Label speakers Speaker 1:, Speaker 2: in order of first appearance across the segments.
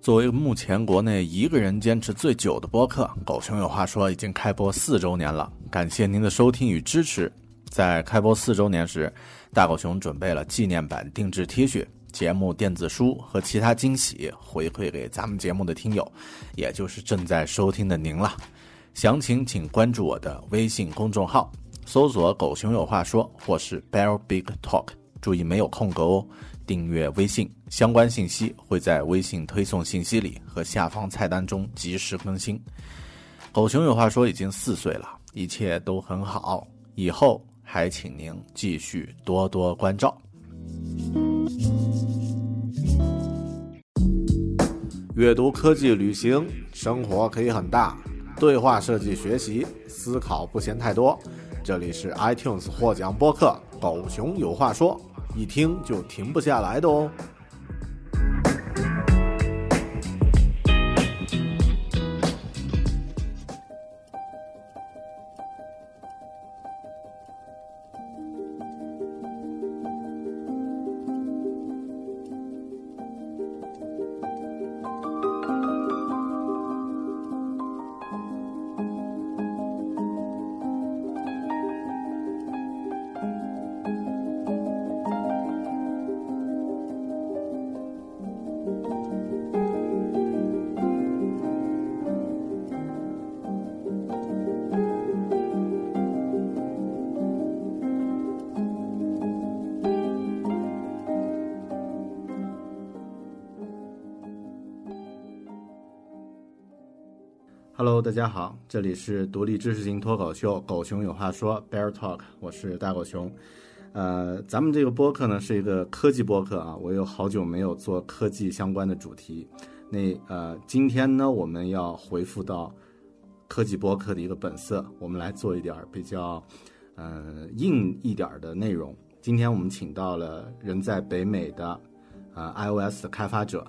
Speaker 1: 作为目前国内一个人坚持最久的播客，《狗熊有话说》已经开播四周年了。感谢您的收听与支持。在开播四周年时，大狗熊准备了纪念版定制 T 恤、节目电子书和其他惊喜回馈给咱们节目的听友，也就是正在收听的您了。详情请关注我的微信公众号，搜索“狗熊有话说”或是 “Bear Big Talk”，注意没有空格哦。订阅微信，相关信息会在微信推送信息里和下方菜单中及时更新。狗熊有话说，已经四岁了，一切都很好，以后还请您继续多多关照。阅读、科技、旅行，生活可以很大；对话设计、学习，思考不嫌太多。这里是 iTunes 获奖播客《狗熊有话说》。一听就停不下来的哦。这里是独立知识型脱口秀《狗熊有话说》Bear Talk，我是大狗熊。呃，咱们这个播客呢是一个科技播客啊，我有好久没有做科技相关的主题。那呃，今天呢我们要回复到科技播客的一个本色，我们来做一点比较呃硬一点的内容。今天我们请到了人在北美的呃 iOS 的开发者，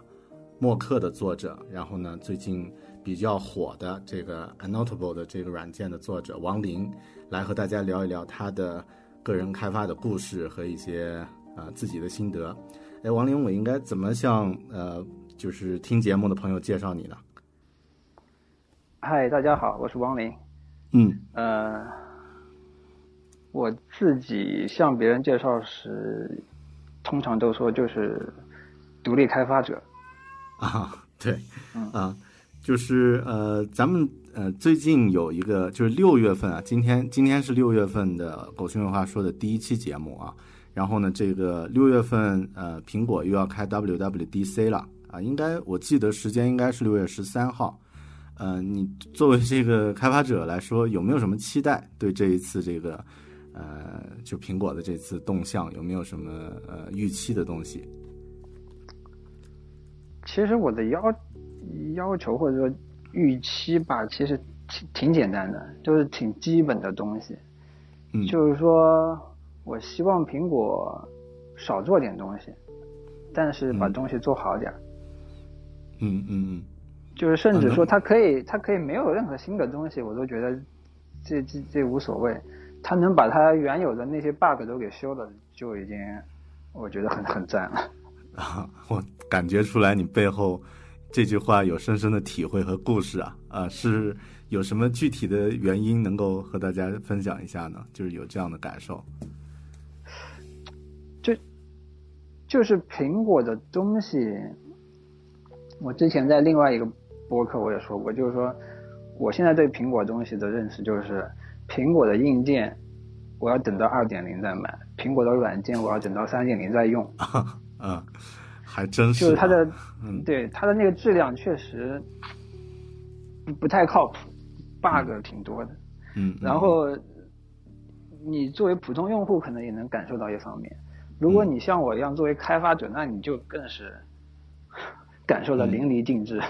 Speaker 1: 默克的作者，然后呢最近。比较火的这个 Annotable 的这个软件的作者王林，来和大家聊一聊他的个人开发的故事和一些啊自己的心得。哎，王林，我应该怎么向呃就是听节目的朋友介绍你呢？
Speaker 2: 嗨，大家好，我是王林。
Speaker 1: 嗯，
Speaker 2: 呃，我自己向别人介绍时，通常都说就是独立开发者。
Speaker 1: 啊，对，啊。就是呃，咱们呃最近有一个，就是六月份啊，今天今天是六月份的《狗熊有话说》的第一期节目啊。然后呢，这个六月份呃，苹果又要开 WWDC 了啊，应该我记得时间应该是六月十三号。呃，你作为这个开发者来说，有没有什么期待？对这一次这个呃，就苹果的这次动向，有没有什么呃预期的东西？
Speaker 2: 其实我的要。要求或者说预期吧，其实挺挺简单的，就是挺基本的东西。
Speaker 1: 嗯，
Speaker 2: 就是说我希望苹果少做点东西，但是把东西做好点。
Speaker 1: 嗯嗯嗯。
Speaker 2: 就是甚至说它可以，它可以没有任何新的东西，我都觉得这这这无所谓。它能把它原有的那些 bug 都给修了，就已经我觉得很很赞了。
Speaker 1: 啊，我感觉出来你背后。这句话有深深的体会和故事啊啊，是有什么具体的原因能够和大家分享一下呢？就是有这样的感受，
Speaker 2: 就就是苹果的东西，我之前在另外一个博客我也说过，就是说我现在对苹果东西的认识就是，苹果的硬件我要等到二点零再买，苹果的软件我要等到三点零再用。
Speaker 1: 啊。还真是，
Speaker 2: 就是它的，嗯，对它的那个质量确实不不太靠谱，bug 挺多的，
Speaker 1: 嗯，
Speaker 2: 然后你作为普通用户可能也能感受到一方面，如果你像我一样作为开发者，那你就更是感受的淋漓尽致，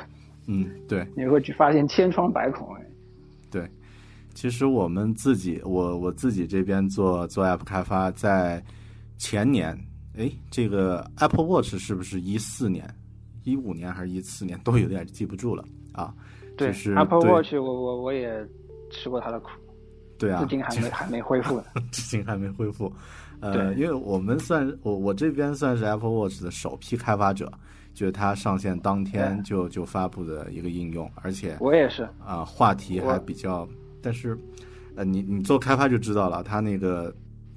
Speaker 1: 嗯，对，
Speaker 2: 你会去发现千疮百孔，哎，
Speaker 1: 对，其实我们自己，我我自己这边做做 app 开发，在前年。哎，这个 Apple Watch 是不是一四年、一五年还是一四年，都有点记不住了啊？
Speaker 2: 对，Apple Watch 我我我也吃过它的苦，
Speaker 1: 对啊，
Speaker 2: 至今还没还没恢复呢，
Speaker 1: 至今还没恢复。呃，因为我们算我我这边算是 Apple Watch 的首批开发者，就是它上线当天就就发布的一个应用，而且
Speaker 2: 我也是
Speaker 1: 啊，话题还比较，但是呃，你你做开发就知道了，它那个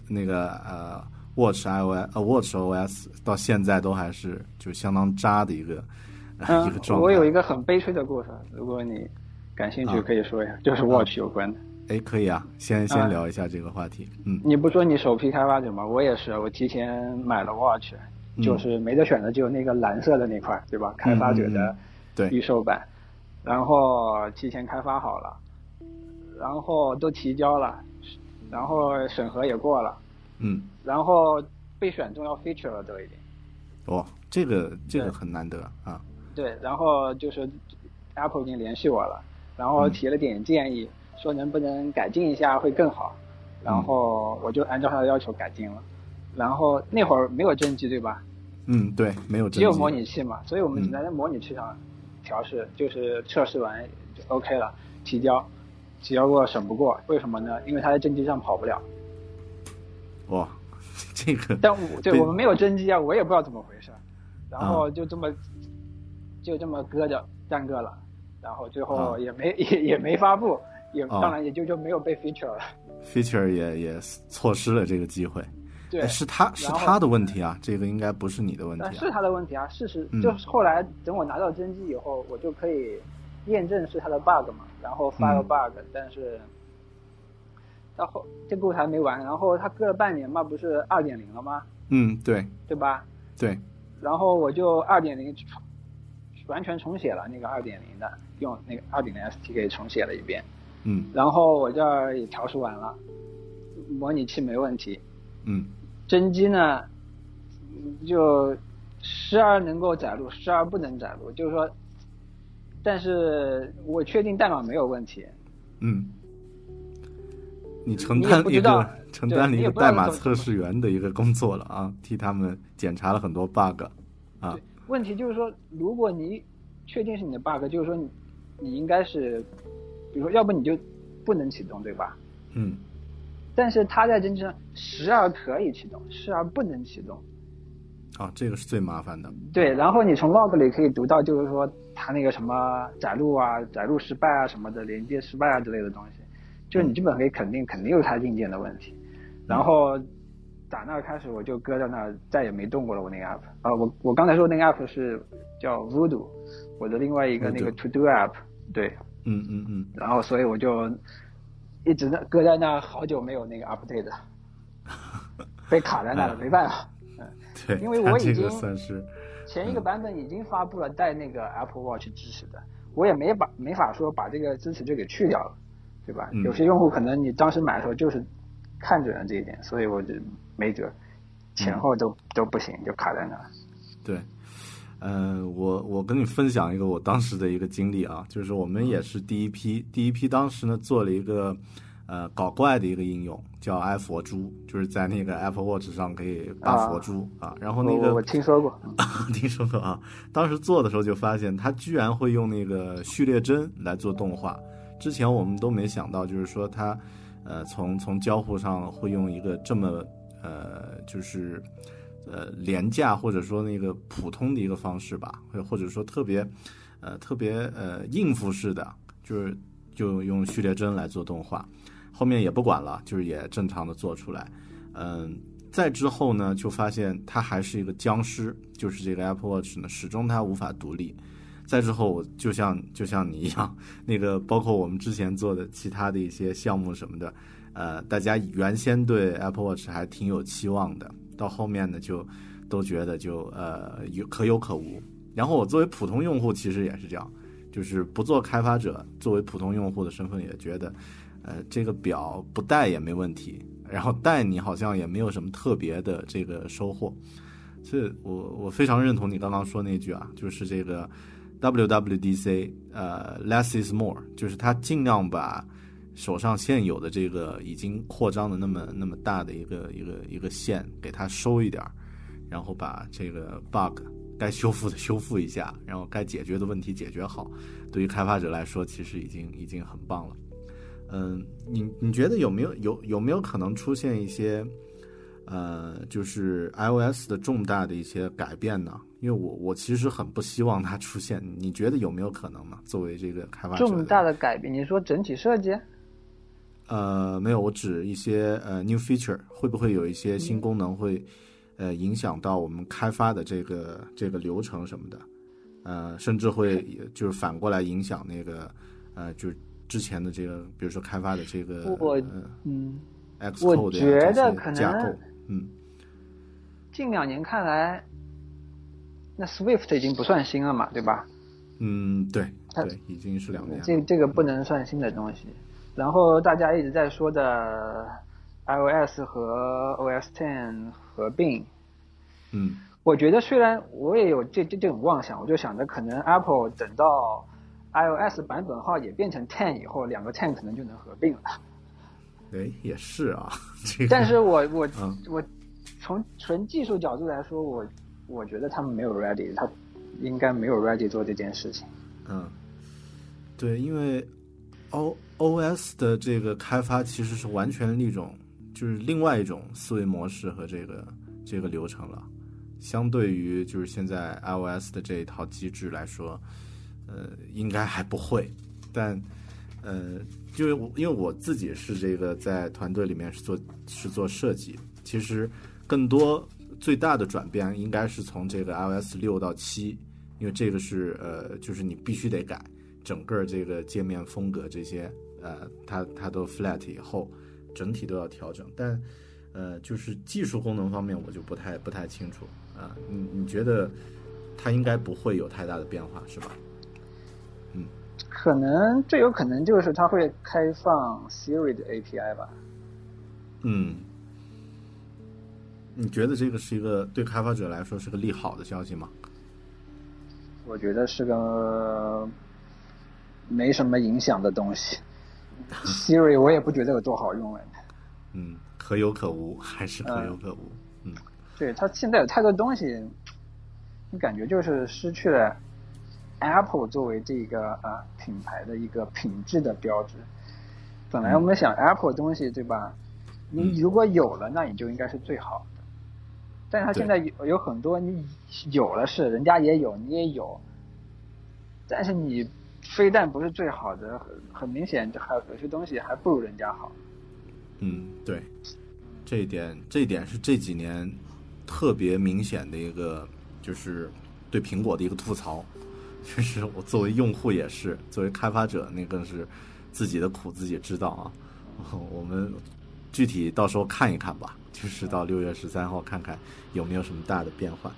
Speaker 1: 那个呃 Watch iOS 呃 Watch OS 到现在都还是就相当渣的一个 一个状态。
Speaker 2: 我有一个很悲催的故事，如果你感兴趣可以说一下，就是 Watch 有关的。
Speaker 1: 哎，可以啊，先先聊一下这个话题。嗯，
Speaker 2: 你不说你首批开发者吗？我也是，我提前买了 Watch，就是没得选的，就那个蓝色的那块，对吧？开发者的对预售版，然后提前开发好了，然后都提交了，然后审核也过了，
Speaker 1: 嗯，
Speaker 2: 然后被选中要 feature 了都已经。
Speaker 1: 哦，这个这个很难得啊。
Speaker 2: 对，然后就是 Apple 已经联系我了，然后提了点建议。说能不能改进一下会更好，然后我就按照他的要求改进了，然后那会儿没有真机对吧？
Speaker 1: 嗯，对，没有真机，
Speaker 2: 只有模拟器嘛，所以我们只能在模拟器上调试，就是测试完就 OK 了，提交，提交过审不过，为什么呢？因为它在真机上跑不了。
Speaker 1: 哇，这个，
Speaker 2: 但我对我们没有真机啊，我也不知道怎么回事，然后就这么就这么搁着耽搁了，然后最后也没 也也没发布。也当然也就就没有被 feature 了
Speaker 1: ，feature 也也错失了这个机会。
Speaker 2: 对，
Speaker 1: 是他是他的问题啊，这个应该不是你的问题。
Speaker 2: 是他的问题啊，事实就是后来等我拿到真机以后，我就可以验证是他的 bug 嘛，然后发个 bug，但是到后这故事还没完，然后他搁了半年嘛，不是二点零了吗？
Speaker 1: 嗯，对，
Speaker 2: 对吧？
Speaker 1: 对，
Speaker 2: 然后我就二点零完全重写了那个二点零的，用那个二点零 STK 重写了一遍。
Speaker 1: 嗯，
Speaker 2: 然后我这儿也调试完了，模拟器没问题。
Speaker 1: 嗯，
Speaker 2: 真机呢，就时而能够载入，时而不能载入，就是说，但是我确定代码没有问题。
Speaker 1: 嗯，你承担一个承担了一个代码测试员的一个工作了啊，替他们检查了很多 bug 啊。
Speaker 2: 问题就是说，如果你确定是你的 bug，就是说你你应该是。比如说，要不你就不能启动，对吧？
Speaker 1: 嗯。
Speaker 2: 但是它在真正时而可以启动，时而不能启动。
Speaker 1: 啊，这个是最麻烦的。
Speaker 2: 对，然后你从 log 里可以读到，就是说它那个什么载入啊、载入失败啊什么的，连接失败啊之类的东西，就是你基本可以肯定，肯定有它硬件的问题。然后打那开始，我就搁在那儿，再也没动过了。我那个 app 啊，我我刚才说那个 app 是叫 Voodoo，我的另外一个那个 To Do app，对。
Speaker 1: 嗯嗯嗯，
Speaker 2: 然后所以我就一直在搁在那好久没有那个 update，被卡在那了，没办法。
Speaker 1: 嗯，对，
Speaker 2: 因为我已经前一个版本已经发布了带那个 Apple Watch 支持的，我也没把没法说把这个支持就给去掉了，对吧？有些用户可能你当时买的时候就是看准了这一点，所以我就没辙，前后都都不行，就卡在那。
Speaker 1: 对。嗯，我我跟你分享一个我当时的一个经历啊，就是我们也是第一批，第一批当时呢做了一个呃搞怪的一个应用，叫爱佛珠，就是在那个 Apple Watch 上可以拔佛珠啊。然后那个
Speaker 2: 我听说过，
Speaker 1: 听说过啊。当时做的时候就发现，它居然会用那个序列帧来做动画，之前我们都没想到，就是说它呃从从交互上会用一个这么呃就是。呃，廉价或者说那个普通的一个方式吧，或或者说特别，呃，特别呃应付式的，就是就用序列帧来做动画，后面也不管了，就是也正常的做出来。嗯，再之后呢，就发现它还是一个僵尸，就是这个 Apple Watch 呢，始终它无法独立。再之后，就像就像你一样，那个包括我们之前做的其他的一些项目什么的，呃，大家原先对 Apple Watch 还挺有期望的。到后面呢，就都觉得就呃有可有可无。然后我作为普通用户，其实也是这样，就是不做开发者，作为普通用户的身份，也觉得呃这个表不带也没问题，然后带你好像也没有什么特别的这个收获。所以我我非常认同你刚刚说那句啊，就是这个 WWDC 呃 less is more，就是他尽量把。手上现有的这个已经扩张的那么那么大的一个一个一个线，给它收一点儿，然后把这个 bug 该修复的修复一下，然后该解决的问题解决好。对于开发者来说，其实已经已经很棒了。嗯，你你觉得有没有有有没有可能出现一些呃，就是 iOS 的重大的一些改变呢？因为我我其实很不希望它出现，你觉得有没有可能呢？作为这个开发者，
Speaker 2: 重大的改变，你说整体设计？
Speaker 1: 呃，没有，我指一些呃 new feature，会不会有一些新功能会呃影响到我们开发的这个这个流程什么的？呃，甚至会就是反过来影响那个呃，就是之前的这个，比如说开发的这个
Speaker 2: 我
Speaker 1: 嗯
Speaker 2: ，Xcode 我觉得可能
Speaker 1: 嗯，
Speaker 2: 近两年看来，那 Swift 已经不算新了嘛，对吧？
Speaker 1: 嗯，对，对，已经是两年。
Speaker 2: 这这个不能算新的东西。然后大家一直在说的 iOS 和 OS Ten 合并，
Speaker 1: 嗯，
Speaker 2: 我觉得虽然我也有这这这种妄想，我就想着可能 Apple 等到 iOS 版本号也变成 Ten 以后，两个 Ten 可能就能合并了。
Speaker 1: 哎，也是啊，
Speaker 2: 但是我我我从纯技术角度来说，我我觉得他们没有 ready，他应该没有 ready 做这件事情。
Speaker 1: 嗯，对，因为 O OS 的这个开发其实是完全一种，就是另外一种思维模式和这个这个流程了。相对于就是现在 iOS 的这一套机制来说，呃，应该还不会。但呃，因为我因为我自己是这个在团队里面是做是做设计，其实更多最大的转变应该是从这个 iOS 六到七，因为这个是呃，就是你必须得改整个这个界面风格这些。呃，它它都 flat 以后，整体都要调整，但呃，就是技术功能方面我就不太不太清楚啊。你你觉得它应该不会有太大的变化是吧？嗯，
Speaker 2: 可能最有可能就是它会开放 Siri 的 API 吧。
Speaker 1: 嗯，你觉得这个是一个对开发者来说是个利好的消息吗？
Speaker 2: 我觉得是个没什么影响的东西。Siri 我也不觉得有多好用哎，
Speaker 1: 嗯，可有可无，还是可有可无，嗯，
Speaker 2: 对，它现在有太多东西，你感觉就是失去了 Apple 作为这个啊品牌的一个品质的标志。本来我们想 Apple 东西对吧？你如果有了，那你就应该是最好的。但是它现在有有很多你有了是人家也有你也有，但是你。非但不是最好的，很很明显，还有些东西还不如人家好。
Speaker 1: 嗯，对，这一点，这一点是这几年特别明显的一个，就是对苹果的一个吐槽。就是我作为用户也是，作为开发者，那更是自己的苦自己知道啊。我们具体到时候看一看吧，就是到六月十三号看看有没有什么大的变化。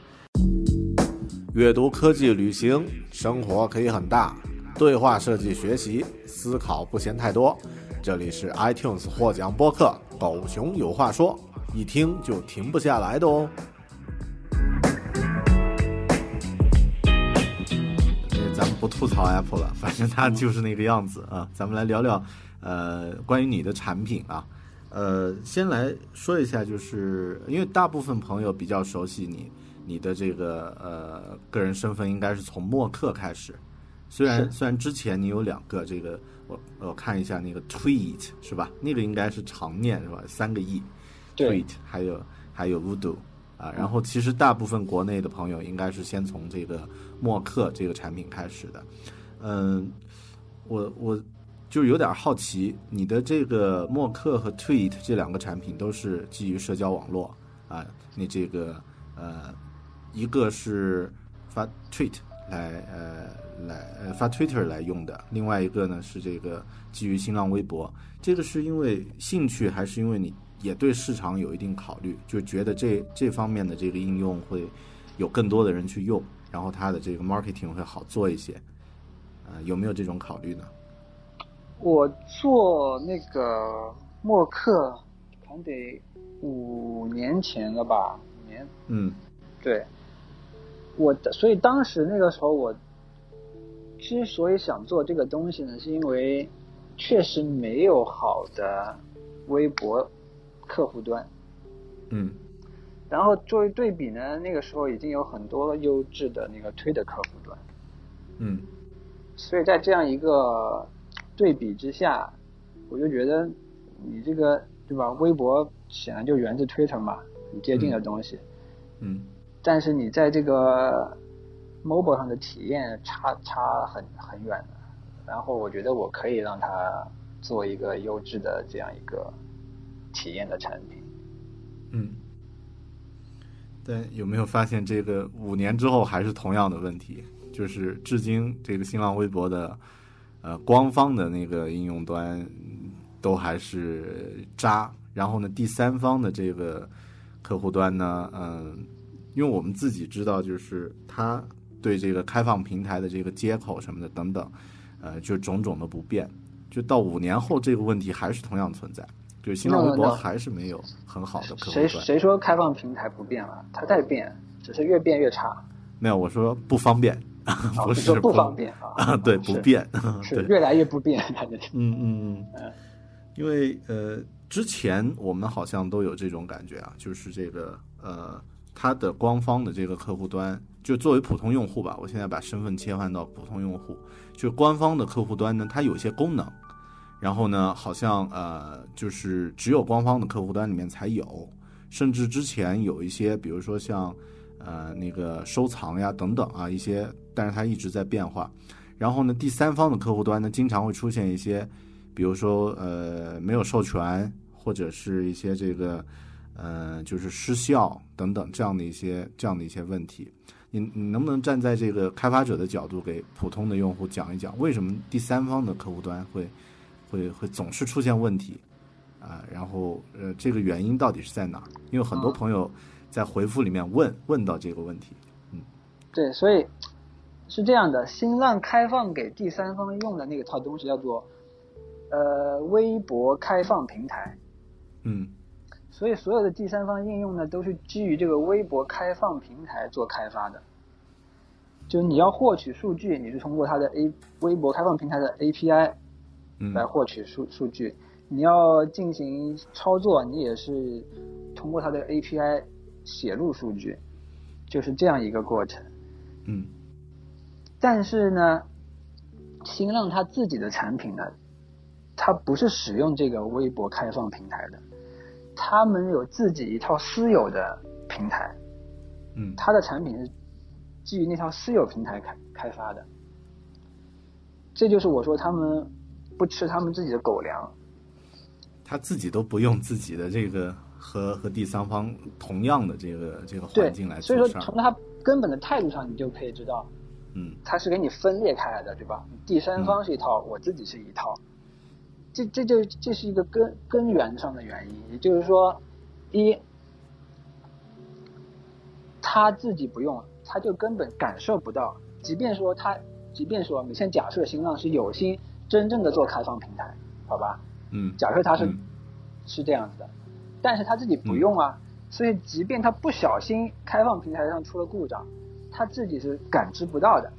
Speaker 1: 阅读、科技、旅行、生活可以很大。对话设计学习，思考不嫌太多。这里是 iTunes 获奖播客《狗熊有话说》，一听就停不下来的哦。咱们不吐槽 Apple 了，反正它就是那个样子啊。咱们来聊聊，呃，关于你的产品啊。呃，先来说一下，就是因为大部分朋友比较熟悉你，你的这个呃个人身份应该是从默克开始。虽然虽然之前你有两个这个，我我看一下那个 tweet 是吧？那个应该是常念是吧？三个 e，tweet 还有还有 voodoo 啊。然后其实大部分国内的朋友应该是先从这个默克这个产品开始的。嗯，我我就有点好奇，你的这个默克和 tweet 这两个产品都是基于社交网络啊？你这个呃，一个是发 tweet 来呃。来呃发 Twitter 来用的，另外一个呢是这个基于新浪微博，这个是因为兴趣还是因为你也对市场有一定考虑，就觉得这这方面的这个应用会有更多的人去用，然后它的这个 marketing 会好做一些，呃有没有这种考虑呢？
Speaker 2: 我做那个默克，可能得五年前了吧，五年，
Speaker 1: 嗯，
Speaker 2: 对，我所以当时那个时候我。之所以想做这个东西呢，是因为确实没有好的微博客户端。
Speaker 1: 嗯。
Speaker 2: 然后作为对比呢，那个时候已经有很多优质的那个推的客户端。
Speaker 1: 嗯。
Speaker 2: 所以在这样一个对比之下，我就觉得你这个对吧？微博显然就源自 Twitter 嘛，很接近的东西，
Speaker 1: 嗯
Speaker 2: 但是你在这个 mobile 上的体验差差很很远的。然后我觉得我可以让它做一个优质的这样一个体验的产品。
Speaker 1: 嗯。但有没有发现，这个五年之后还是同样的问题？就是至今这个新浪微博的呃官方的那个应用端都还是渣，然后呢，第三方的这个客户端呢，嗯，因为我们自己知道，就是它对这个开放平台的这个接口什么的等等，呃，就种种的不便，就到五年后这个问题还是同样存在，就是新浪微博.还是没有很好的客户
Speaker 2: 谁
Speaker 1: 端。
Speaker 2: 谁说开放平台不变了？它在变，只是越变越差。
Speaker 1: 没有，我说不方便，
Speaker 2: 啊
Speaker 1: 不是
Speaker 2: 说不方便啊？
Speaker 1: 啊，对，不
Speaker 2: 是
Speaker 1: 便，
Speaker 2: 是，越来越不便，它就是
Speaker 1: 嗯嗯。嗯，因为呃，之前我们好像都有这种感觉啊，就是这个呃，它的官方的这个客户端，就作为普通用户吧，我现在把身份切换到普通用户，就官方的客户端呢，它有些功能，然后呢，好像呃，就是只有官方的客户端里面才有，甚至之前有一些，比如说像呃那个收藏呀等等啊一些，但是它一直在变化。然后呢，第三方的客户端呢，经常会出现一些，比如说呃没有授权，或者是一些这个呃就是失效等等这样的一些这样的一些问题。你你能不能站在这个开发者的角度，给普通的用户讲一讲，为什么第三方的客户端会会会总是出现问题啊？然后呃这个原因到底是在哪儿？因为很多
Speaker 2: 嗯
Speaker 1: 朋友在回复里面问问到这个问题。
Speaker 2: 嗯对，所以是这样的，新浪开放给第三方用的那个套东西叫做呃微博开放平台，
Speaker 1: 嗯
Speaker 2: 所以所有的第三方应用呢都是基于这个微博开放平台做开发的。就你要获取数据，你是通过它的 A 微博开放平台的 API
Speaker 1: 嗯
Speaker 2: 来获取数数据，你要进行操作，你也是通过它的 API 写入数据，就是这样一个过程。
Speaker 1: 嗯
Speaker 2: 但是呢，新浪它自己的产品呢，它不是使用这个微博开放平台的，他们有自己一套私有的平台，
Speaker 1: 嗯
Speaker 2: 它的产品是基于那套私有平台开开发的。这就是我说他们不吃他们自己的狗粮，
Speaker 1: 他自己都不用自己的这个和和第三方同样的这个这个环境来，
Speaker 2: 所以
Speaker 1: 做事儿。
Speaker 2: 说从他根本的态度上，你就可以知道，
Speaker 1: 嗯
Speaker 2: 他是给你分裂开来的，对吧？第三方是一套，我自己是一套，这这就这是一个根根源上的原因，也就是说，一，他自己不用，他就根本感受不到，即便说他，即便说你先假设新浪是有心真正的做开放平台，好吧？
Speaker 1: 嗯
Speaker 2: 假设他是、
Speaker 1: 嗯
Speaker 2: 是这样子的，但是他自己不用啊，所以即便他不小心开放平台上出了故障，他自己是感知不到的。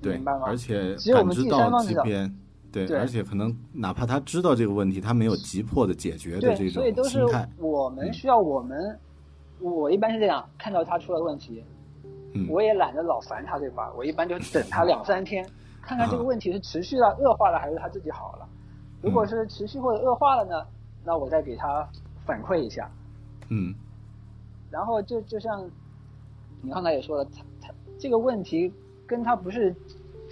Speaker 1: 对
Speaker 2: 明白，吗
Speaker 1: 而且
Speaker 2: 只有我们第三方知道
Speaker 1: 即便对，
Speaker 2: 对
Speaker 1: 而且可能哪怕他知道这个问题，他没有急迫的解决的
Speaker 2: 对，
Speaker 1: 这
Speaker 2: 所以都是。我们
Speaker 1: 嗯
Speaker 2: 需要我们，我一般是这样，看到他出了问题，
Speaker 1: 嗯
Speaker 2: 我也懒得老烦他，对吧？我一般就等他两三天，看看这个
Speaker 1: 啊
Speaker 2: 问题是持续了、恶化了，还是他自己好了。如果
Speaker 1: 嗯
Speaker 2: 是持续或者恶化了呢，那我再给他反馈一下。
Speaker 1: 嗯
Speaker 2: 然后就就像你刚才也说了，他他这个问题跟他不是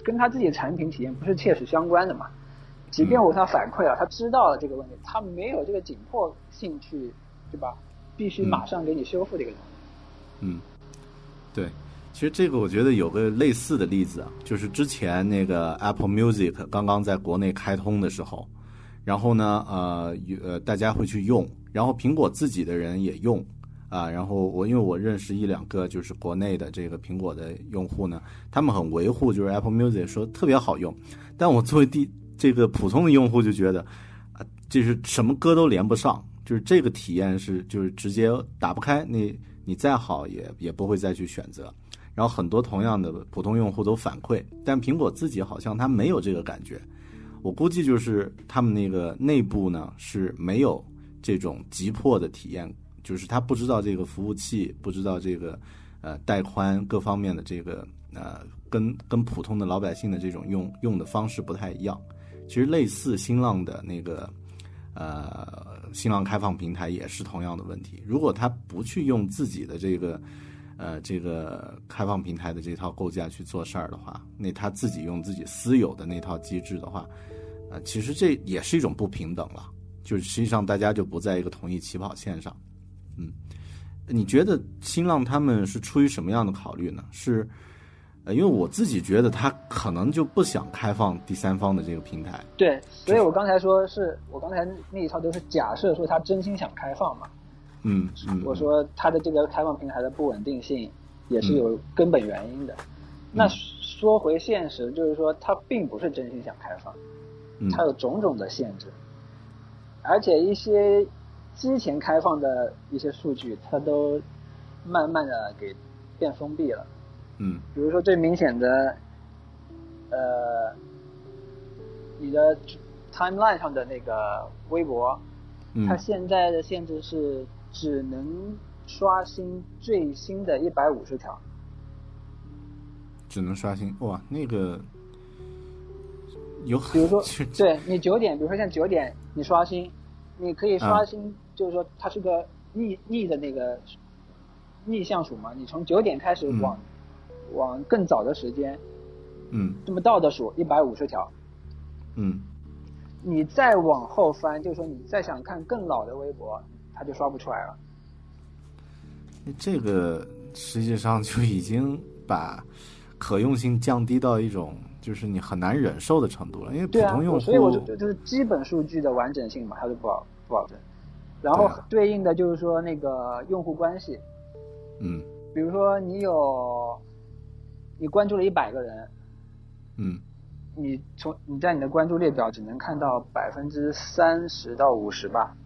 Speaker 2: 跟他自己的产品体验不是切实相关的嘛。即便我给他反馈了，他知道了这个问题，他没有这个紧迫性去，对吧？必须
Speaker 1: 嗯
Speaker 2: 马上给你修复这个东西。
Speaker 1: 嗯，对。其实这个我觉得有个类似的例子啊，就是之前那个 Apple Music 刚刚在国内开通的时候，然后呢，呃，呃，大家会去用，然后苹果自己的人也用啊，然后我因为我认识一两个就是国内的这个苹果的用户呢，他们很维护就是 Apple Music 说特别好用，但我作为第这个普通的用户就觉得啊，就是什么歌都连不上，就是这个体验是就是直接打不开，你你再好也也不会再去选择。然后很多同样的普通用户都反馈，但苹果自己好像它没有这个感觉。我估计就是他们那个内部呢是没有这种急迫的体验，就是他不知道这个服务器，不知道这个呃带宽各方面的这个呃跟跟普通的老百姓的这种用用的方式不太一样。其实类似新浪的那个呃新浪开放平台也是同样的问题。如果他不去用自己的这个呃这个开放平台的这套构架去做事儿的话，那他自己用自己私有的那套机制的话，呃，其实这也是一种不平等了。就是实际上大家就不在一个同一起跑线上。嗯，你觉得新浪他们是出于什么样的考虑呢？是？呃，因为我自己觉得他可能就不想开放第三方的这个平台。
Speaker 2: 对，所以我刚才说是我刚才那一套都是假设说他真心想开放嘛。
Speaker 1: 嗯嗯。
Speaker 2: 我说他的这个开放平台的不稳定性也是有根本原因的。那说回现实，就是说他并不是真心想开放，他有种种的限制，而且一些之前开放的一些数据，它都慢慢的给变封闭了。
Speaker 1: 嗯，
Speaker 2: 比如说最明显的，呃，你的 timeline 上的那个微博，它现在的限制是只能刷新最新的一百五十条，
Speaker 1: 只能刷新哇，那个有
Speaker 2: 比如说对你九点，比如说像九点你刷新，你可以刷新，就是说它是个逆逆的那个逆向数嘛，你从九点开始往。往更早的时间，
Speaker 1: 嗯，
Speaker 2: 这么倒着数一百五十条，
Speaker 1: 嗯，
Speaker 2: 你再往后翻，就是说你再想看更老的微博，它就刷不出来了。
Speaker 1: 这个实际上就已经把可用性降低到一种就是你很难忍受的程度了，因为普通用户，
Speaker 2: 所以我就就是基本数据的完整性嘛，它就不保不保证。然后对应的就是说那个用户关系，
Speaker 1: 嗯，
Speaker 2: 比如说你有。你关注了一百个人，
Speaker 1: 嗯，
Speaker 2: 你从你在你的关注列表只能看到百分之三十到五十吧，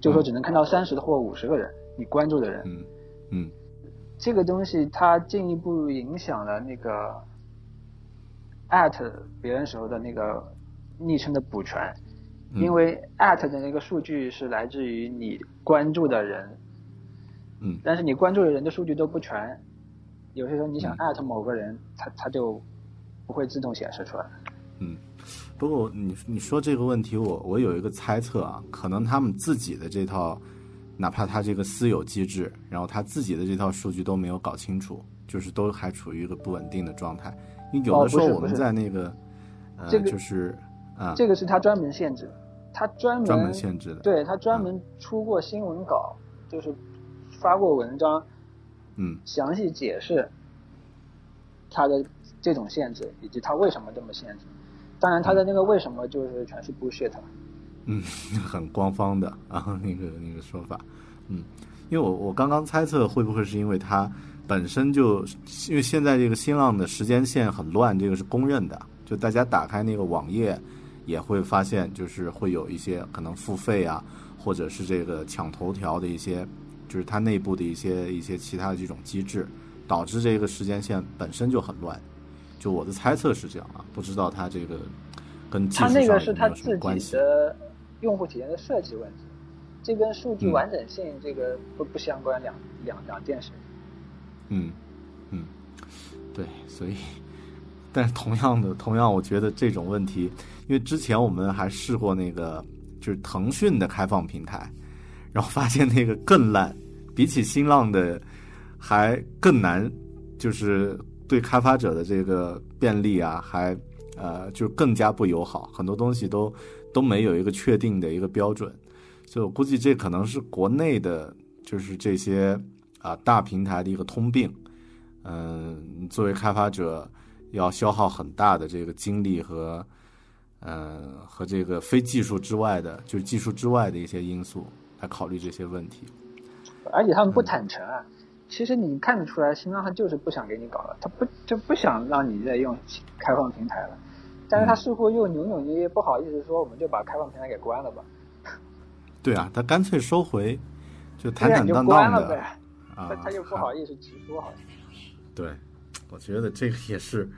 Speaker 2: 就说只能看到三十或五十个人你关注的人，
Speaker 1: 嗯嗯，
Speaker 2: 这个东西它进一步影响了那个 at 别人时候的那个昵称的补全，因为 at 的那个数据是来自于你关注的人，
Speaker 1: 嗯，
Speaker 2: 但是你关注的人的数据都不全。有些时候你想艾特某个人，他他就不会自动显示出来。
Speaker 1: 嗯，不过你你说这个问题，我我有一个猜测啊，可能他们自己的这套，哪怕他这个私有机制，然后他自己的这套数据都没有搞清楚，就是都还处于一个不稳定的状态。因为有的时候我们在那个呃，就是啊，
Speaker 2: 这个是他专门限制，他专门
Speaker 1: 专门限制的，
Speaker 2: 对他专门出过新闻稿，就是发过文章。
Speaker 1: 嗯，
Speaker 2: 详细解释他的这种限制，以及他为什么这么限制。当然，他的那个为什么就是全是 bullshit。
Speaker 1: 嗯，很官方的啊，那个那个说法。嗯，因为我我刚刚猜测会不会是因为它本身就因为现在这个新浪的时间线很乱，这个是公认的。就大家打开那个网页也会发现，就是会有一些可能付费啊，或者是这个抢头条的一些。就是它内部的一些一些其他的这种机制，导致这个时间线本身就很乱。就我的猜测是这样啊，不知道它这个跟技术上有没有什么关系。
Speaker 2: 的用户体验的设计问题，这跟数据完整性这个不不相关，两两两件事。
Speaker 1: 嗯嗯，嗯对，所以，但是同样的，同样我觉得这种问题，因为之前我们还试过那个就是腾讯的开放平台。然后发现那个更烂，比起新浪的还更难，就是对开发者的这个便利啊，还呃就更加不友好，很多东西都都没有一个确定的一个标准，所以我估计这可能是国内的，就是这些啊大平台的一个通病。嗯，作为开发者要消耗很大的这个精力和嗯和这个非技术之外的，就是技术之外的一些因素。来考虑这些问题，
Speaker 2: 而且他们不坦诚啊。其实你看得出来，新浪他就是不想给你搞了，他不就不想让你再用开放平台了。但是他似乎又扭扭捏捏，不好意思说，我们就把开放平台给关了吧。
Speaker 1: 对啊，他干脆收回，就坦坦荡
Speaker 2: 荡
Speaker 1: 的
Speaker 2: 啊，他又不好意思直说，好像。
Speaker 1: 对，我觉得这个也是。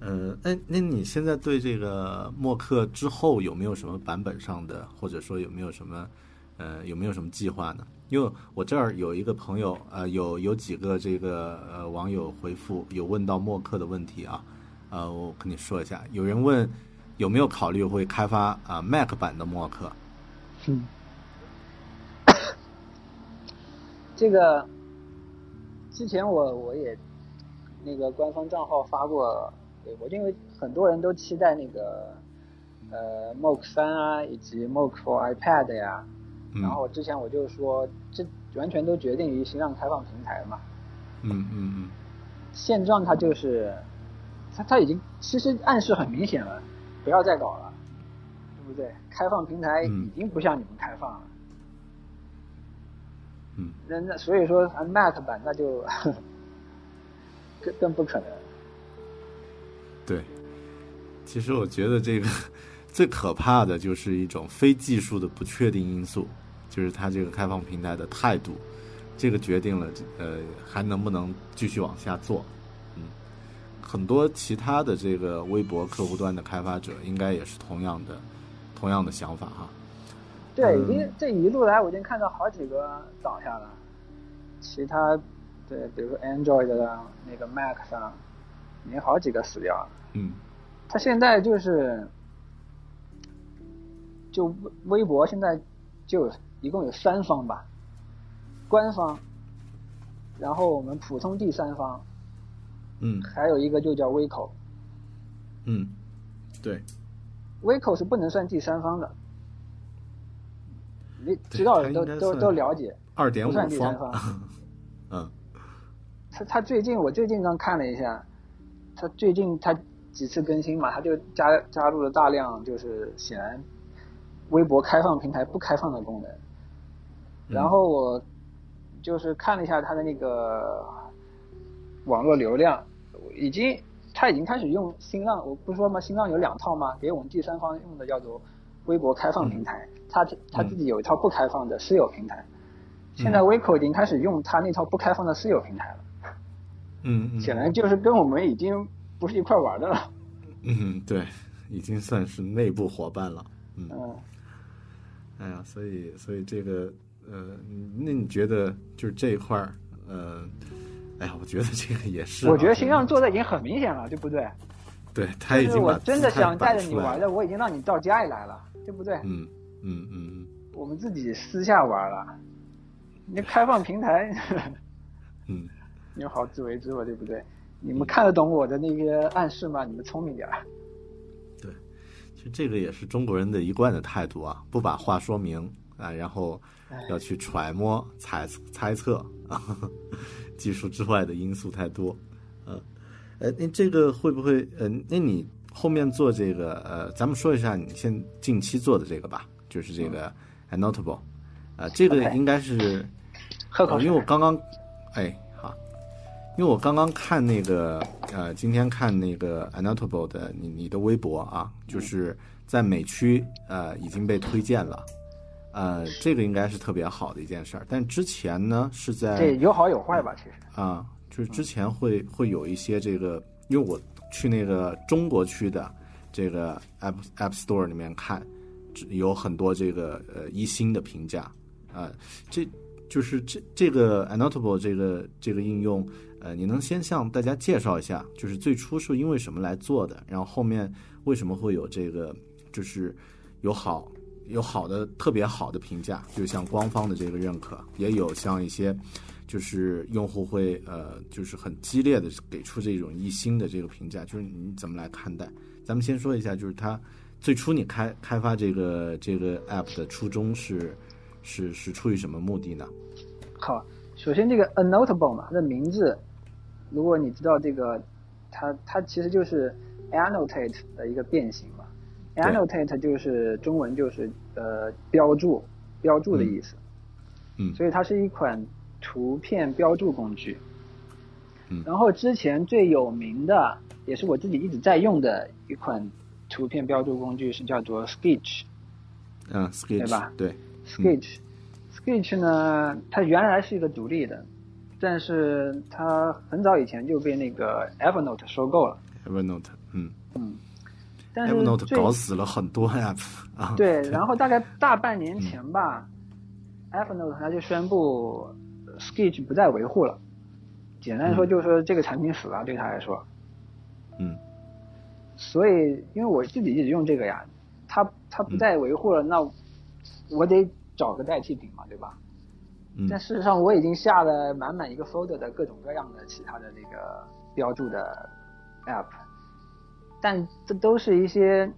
Speaker 1: 呃，哎，那你现在对这个默克之后有没有什么版本上的，或者说有没有什么？呃，有没有什么计划呢？因为我这儿有一个朋友，呃，有有几个这个呃网友回复，有问到默克的问题啊，呃，我跟你说一下，有人问有没有考虑会开发啊 Mac 版的默克，
Speaker 2: 嗯，这个之前我我也那个官方账号发过微博，因为很多人都期待那个呃 Mock 三啊，以及 Mock for iPad 呀。
Speaker 1: 嗯
Speaker 2: 然后之前我就说，这完全都决定于新浪开放平台嘛。
Speaker 1: 嗯嗯嗯
Speaker 2: 现状它就是，它它已经其实暗示很明显了，不要再搞了，对不对？开放平台
Speaker 1: 嗯
Speaker 2: 已经不向你们开放了。
Speaker 1: 嗯，
Speaker 2: 那那所以说啊 Mac 版那就 更更不可能。
Speaker 1: 对。其实我觉得这个最可怕的就是一种非技术的不确定因素，就是它这个开放平台的态度，这个决定了呃还能不能继续往下做。嗯，很多其他的这个微博客户端的开发者应该也是同样的同样的想法哈。
Speaker 2: 对，
Speaker 1: 嗯
Speaker 2: 已经这一路来我已经看到好几个倒下了，其他对，比如说 Android 的那个 Mac 上，已经好几个死掉了。
Speaker 1: 嗯。
Speaker 2: 他现在就是，就微微博现在就有一共有三方吧，官方，然后我们普通第三方，
Speaker 1: 嗯。
Speaker 2: 还有一个就叫微口，
Speaker 1: 嗯，对，
Speaker 2: 微口是不能算第三方的，你知道的都都都了解，
Speaker 1: 二点五
Speaker 2: 不算第三
Speaker 1: 方。
Speaker 2: 方。
Speaker 1: 嗯
Speaker 2: 他他最近我最近刚看了一下，他最近他几次更新嘛，他就加加入了大量就是显然微博开放平台不开放的功能。然后我就是看了一下他的那个网络流量，已经他已经开始用新浪，我不是说吗？新浪有两套吗？给我们第三方用的叫做微博开放平台，他他自己有一套不开放的私有平台。现在微口已经开始用他那套不开放的私有平台了。
Speaker 1: 嗯嗯，
Speaker 2: 显然就是跟我们已经不是一块玩的了。
Speaker 1: 嗯对，已经算是内部伙伴了。嗯，
Speaker 2: 嗯，
Speaker 1: 哎呀，所以所以这个呃，那你觉得就是这一块儿呃，哎呀，我觉得这个也是啊，
Speaker 2: 我觉得新浪做的已经很明显了，对不对？
Speaker 1: 对他已
Speaker 2: 就是
Speaker 1: 经把
Speaker 2: 我真的想带着。你玩的，我已经让你到家里来了，对不对？
Speaker 1: 嗯嗯嗯
Speaker 2: 我们自己私下玩了，你开放平台，
Speaker 1: 嗯
Speaker 2: 你好自为之吧，对不对？你们看得懂我的那个暗示吗？你们聪明点儿。
Speaker 1: 对，其实这个也是中国人的一贯的态度啊，不把话说明啊，然后要去揣摩、猜猜测啊，技术之外的因素太多。呃，呃，那这个会不会呃，那你后面做这个呃，咱们说一下你现近期做的这个吧，就是这个 Annotable，啊、这个应该是呃
Speaker 2: 喝口水。
Speaker 1: 因为我刚刚，哎，好，因为我刚刚看那个，呃，今天看那个 Annotable 的你你的微博啊，就是在美区呃已经被推荐了，呃，这个应该是特别好的一件事儿。但之前呢是
Speaker 2: 这
Speaker 1: 在
Speaker 2: 有好有坏吧，其实。
Speaker 1: 啊，就是之前会会有一些这个，因为我去那个中国区的这个 App App Store 里面看，有很多这个呃一星的评价。啊、这就是这这个 Annotable 这个这个应用，呃，你能先向大家介绍一下，就是最初是因为什么来做的，然后后面为什么会有这个，就是有好有好的特别好的评价，就像官方的这个认可，也有像一些就是用户会呃就是很激烈的给出这种一星的这个评价，就是你怎么来看待？咱们先说一下，就是它最初你开开发这个这个 app 的初衷是是是出于什么目的呢？
Speaker 2: 好，首先这个 annotable 嘛，它的名字，如果你知道这个，它它其实就是 annotate 的一个变形嘛。annotate 就是中文就是呃标注标注的意思。
Speaker 1: 嗯
Speaker 2: 所以它是一款图片标注工具。
Speaker 1: 嗯
Speaker 2: 然后之前最有名的，也是我自己一直在用的一款图片标注工具是叫做 Sketch。
Speaker 1: 嗯，Sketch
Speaker 2: 对吧
Speaker 1: 对
Speaker 2: ，Sketch，、Sketch 呢，它原来是一个独立的，但是它很早以前就被那个 Evernote 收购了。
Speaker 1: Evernote，嗯
Speaker 2: 但是
Speaker 1: ，Evernote 搞死了很多 app 啊。
Speaker 2: 对，然后大概大半年前吧、e v e r n o t e 它就宣布 Sketch 不再维护了。简单说就是说这个产品死了，对他来说。
Speaker 1: 嗯
Speaker 2: 所以因为我自己一直用这个呀，它它不再维护了，那我得找个代替品嘛，对吧？但事实上我已经下了满满一个 folder 的各种各样的其他的那个标注的 app，但这都是一些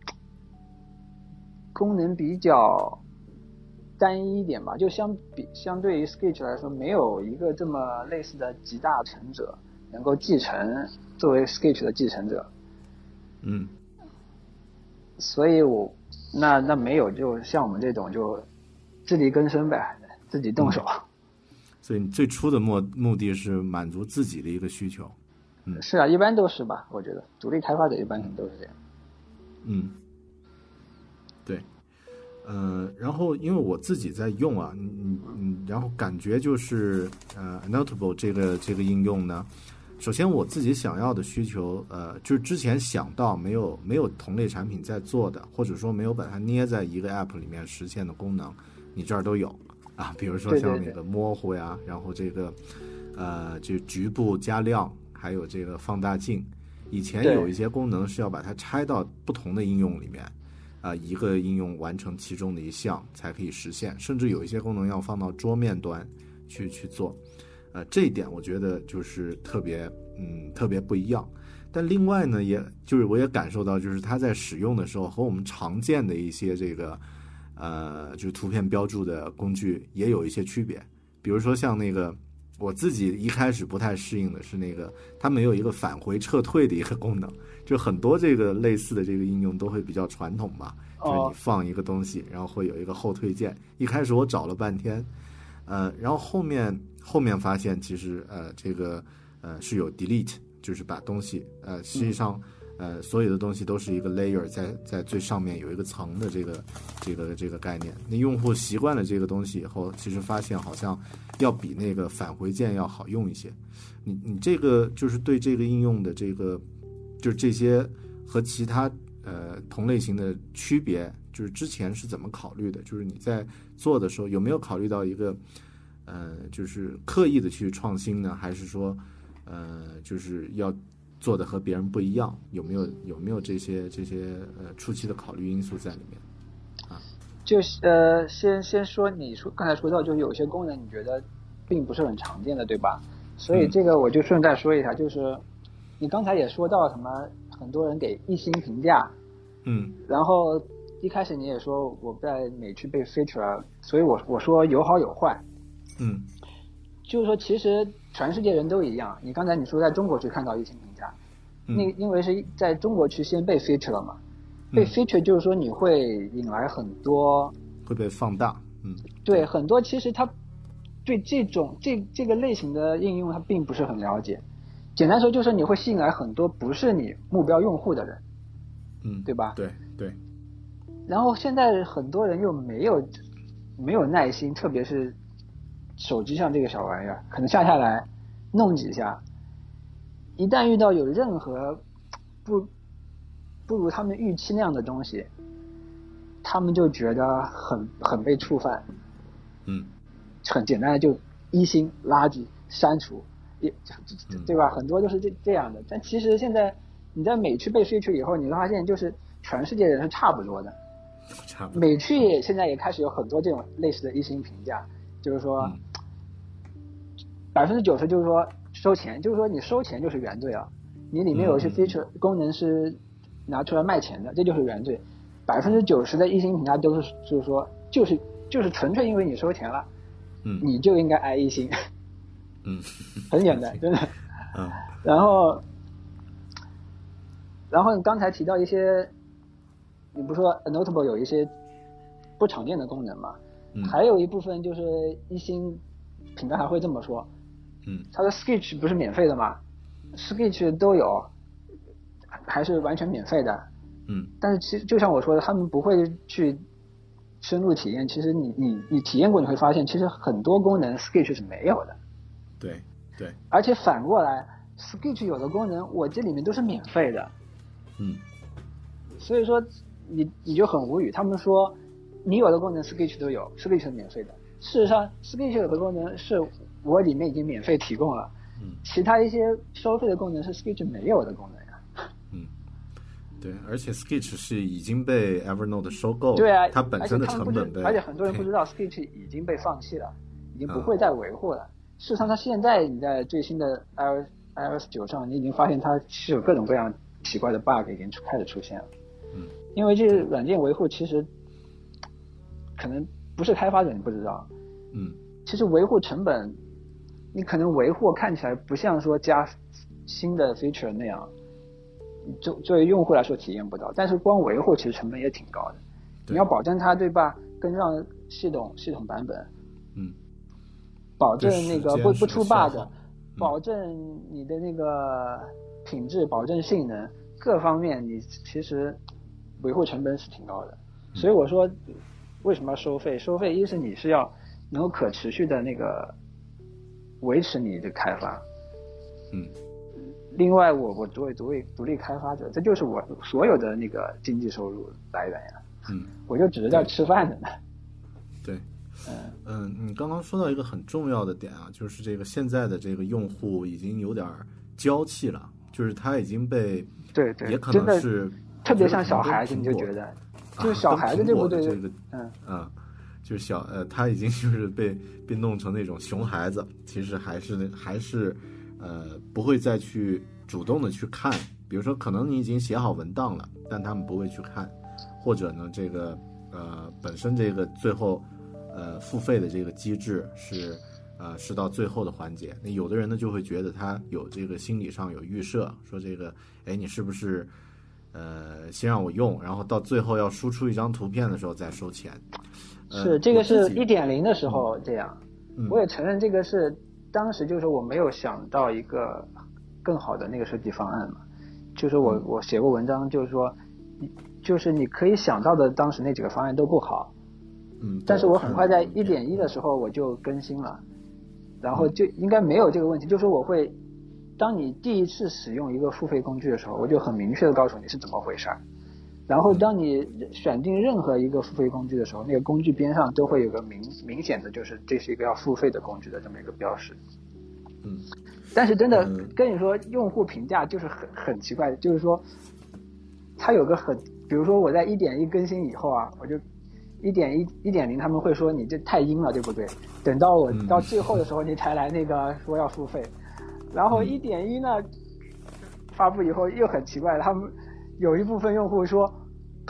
Speaker 2: 功能比较单一一点吧，就相比相对于 Sketch 来说，没有一个这么类似的集大成者能够继承作为 Sketch 的继承者。
Speaker 1: 嗯，
Speaker 2: 所以我那那没有，就像我们这种就自力更生呗，自己动手。
Speaker 1: 所以你最初的目目的是满足自己的一个需求，嗯，
Speaker 2: 是啊，一般都是吧，我觉得独立开发者一般都是这样，
Speaker 1: 嗯，对，呃，然后因为我自己在用啊，嗯嗯，然后感觉就是呃，Notable 这个这个应用呢，首先我自己想要的需求，呃，就是之前想到没有没有同类产品在做的，或者说没有把它捏在一个 App 里面实现的功能，你这儿都有。啊，比如说像那个模糊呀，然后这个，呃，就局部加亮，还有这个放大镜。以前有一些功能是要把它拆到不同的应用里面，啊，一个应用完成其中的一项才可以实现，甚至有一些功能要放到桌面端去去做。呃，这一点我觉得就是特别，嗯，特别不一样。但另外呢，也就是我也感受到，就是它在使用的时候和我们常见的一些这个。呃，就是图片标注的工具也有一些区别，比如说像那个我自己一开始不太适应的是那个它没有一个返回撤退的一个功能，就很多这个类似的这个应用都会比较传统嘛，就是你放一个东西，然后会有一个后退键。一开始我找了半天，呃，然后后面后面发现其实呃这个呃是有 delete，就是把东西呃实际上。呃，所有的东西都是一个 layer，在在最上面有一个层的这个这个这个概念。那用户习惯了这个东西以后，其实发现好像要比那个返回键要好用一些。你你这个就是对这个应用的这个，就是这些和其他呃同类型的区别，就是之前是怎么考虑的？就是你在做的时候有没有考虑到一个呃，就是刻意的去创新呢？还是说呃，就是要？做的和别人不一样，有没有有没有这些这些呃初期的考虑因素在里面？啊？
Speaker 2: 就是呃，先先说你说刚才说到，就是有些功能你觉得并不是很常见的，对吧？所以这个我就顺带说一下，就是你刚才也说到什么，很多人给一星评价，
Speaker 1: 嗯，
Speaker 2: 然后一开始你也说我在美区被 feature，所以我我说有好有坏，
Speaker 1: 嗯，
Speaker 2: 就是说其实全世界人都一样，你刚才你说在中国去看到一星。那因为是在中国去先被 feature 了嘛，被 feature 就是说你会引来很多
Speaker 1: 会被放大，嗯，
Speaker 2: 对，很多其实他对这种这这个类型的应用他并不是很了解，简单说就是你会吸引来很多不是你目标用户的人，
Speaker 1: 嗯，
Speaker 2: 对吧？
Speaker 1: 对对。
Speaker 2: 然后现在很多人又没有没有耐心，特别是手机上这个小玩意儿，可能下下来弄几下。一旦遇到有任何不不如他们预期那样的东西，他们就觉得很很被触犯。
Speaker 1: 嗯，
Speaker 2: 很简单的就一星垃圾删除，也对吧？很多都是这这样的。但其实现在你在美区被废去以后，你会发现就是全世界人是差不多的。
Speaker 1: 差不
Speaker 2: 多。美区也现在也开始有很多这种类似的一星评价，就是说百分之九十就是说。收钱就是说你收钱就是原罪啊，你里面有一些 feature 功能是拿出来卖钱的，这就是原罪。百分之九十的一星评价都是就是说就是就是纯粹因为你收钱了，
Speaker 1: 嗯，
Speaker 2: 你就应该挨一星，
Speaker 1: 嗯，
Speaker 2: 很简单，真的，
Speaker 1: 嗯，
Speaker 2: 然后然后你刚才提到一些，你不说 notable 有一些不常见的功能嘛，
Speaker 1: 嗯，
Speaker 2: 还有一部分就是一星品牌还会这么说。
Speaker 1: 嗯，
Speaker 2: 它的 Sketch 不是免费的吗？Sketch 都有，还是完全免费的。
Speaker 1: 嗯，
Speaker 2: 但是其实就像我说的，他们不会去深入体验。其实你你你体验过，你会发现，其实很多功能 Sketch 是没有的。
Speaker 1: 对对。
Speaker 2: 而且反过来，Sketch 有的功能我这里面都是免费的。
Speaker 1: 嗯。
Speaker 2: 所以说你你就很无语。他们说你有的功能 Sketch 都有，Sketch 是免费的。事实上，Sketch 有的功能是。我里面已经免费提供了，
Speaker 1: 嗯，
Speaker 2: 其他一些收费的功能是 Sketch 没有的功能
Speaker 1: 呀。嗯，对，而且 Sketch 是已经被 Evernote 收购了，
Speaker 2: 对啊，
Speaker 1: 它本身的成本被，
Speaker 2: 而且很多人不知道 Sketch 已经被放弃了，已经不会再维护了。事实上，它现在你在最新的 iOS iOS 九上，你已经发现它是有各种各样奇怪的 bug 已经开始出现了。
Speaker 1: 嗯，
Speaker 2: 因为这个软件维护其实可能不是开发者你不知道，
Speaker 1: 嗯，
Speaker 2: 其实维护成本，你可能维护看起来不像说加新的 feature 那样，作作为用户来说体验不到，但是光维护其实成本也挺高的。你要保证它对吧？跟上系统系统版本，
Speaker 1: 嗯，
Speaker 2: 保证那个不不出 bug，
Speaker 1: 嗯
Speaker 2: 保证你的那个品质，保证性能各方面，你其实维护成本是挺高的。
Speaker 1: 嗯
Speaker 2: 所以我说，为什么要收费？收费一是你是要能够可持续的那个维持你的开发，
Speaker 1: 嗯，
Speaker 2: 另外我我作为独立独立开发者，这就是我所有的那个经济收入来源呀。
Speaker 1: 嗯，
Speaker 2: 我就指着在吃饭的呢。
Speaker 1: 对，
Speaker 2: 嗯
Speaker 1: 嗯，你刚刚说到一个很重要的点啊，就是这个现在的这个用户已经有点娇气了，就是他已经被
Speaker 2: 对对，
Speaker 1: 也可能是
Speaker 2: 特别像小孩子，你就觉得，就是小孩子对不对？
Speaker 1: 这个
Speaker 2: 嗯
Speaker 1: 嗯，就是小呃，他已经 就是被被弄成那种熊孩子，其实还是还是呃不会再去主动的去看，比如说可能你已经写好文档了，但他们不会去看，或者呢这个呃本身这个最后呃付费的这个机制是。呃，是到最后的环节，那有的人呢就会觉得他有这个心理上有预设，说这个，哎，你是不是，呃，先让我用，然后到最后要输出一张图片的时候再收钱？呃、
Speaker 2: 是这个是一点零的时候这样，
Speaker 1: 嗯。
Speaker 2: 我也承认这个是当时就是我没有想到一个更好的那个设计方案嘛，就是我
Speaker 1: 嗯。
Speaker 2: 我写过文章，就是说，就是你可以想到的当时那几个方案都不好，
Speaker 1: 嗯，
Speaker 2: 但是我很快在
Speaker 1: 看
Speaker 2: 一点一的时候我就更新了，然后就应该没有这个问题，就是我会，当你第一次使用一个付费工具的时候，我就很明确的告诉你是怎么回事儿。然后当你选定任何一个付费工具的时候，那个工具边上都会有个明明显的就是这是一个要付费的工具的这么一个标识。
Speaker 1: 嗯，
Speaker 2: 但是真的
Speaker 1: 嗯。
Speaker 2: 跟你说，用户评价就是很很奇怪，就是说，它有个很，比如说我在一点一更新以后啊，我就一点一一点零他们会说你这太阴了，对不对？等到我
Speaker 1: 嗯。
Speaker 2: 到最后的时候，你才来那个说要付费，然后
Speaker 1: 嗯。
Speaker 2: 一点一呢发布以后又很奇怪，他们有一部分用户说，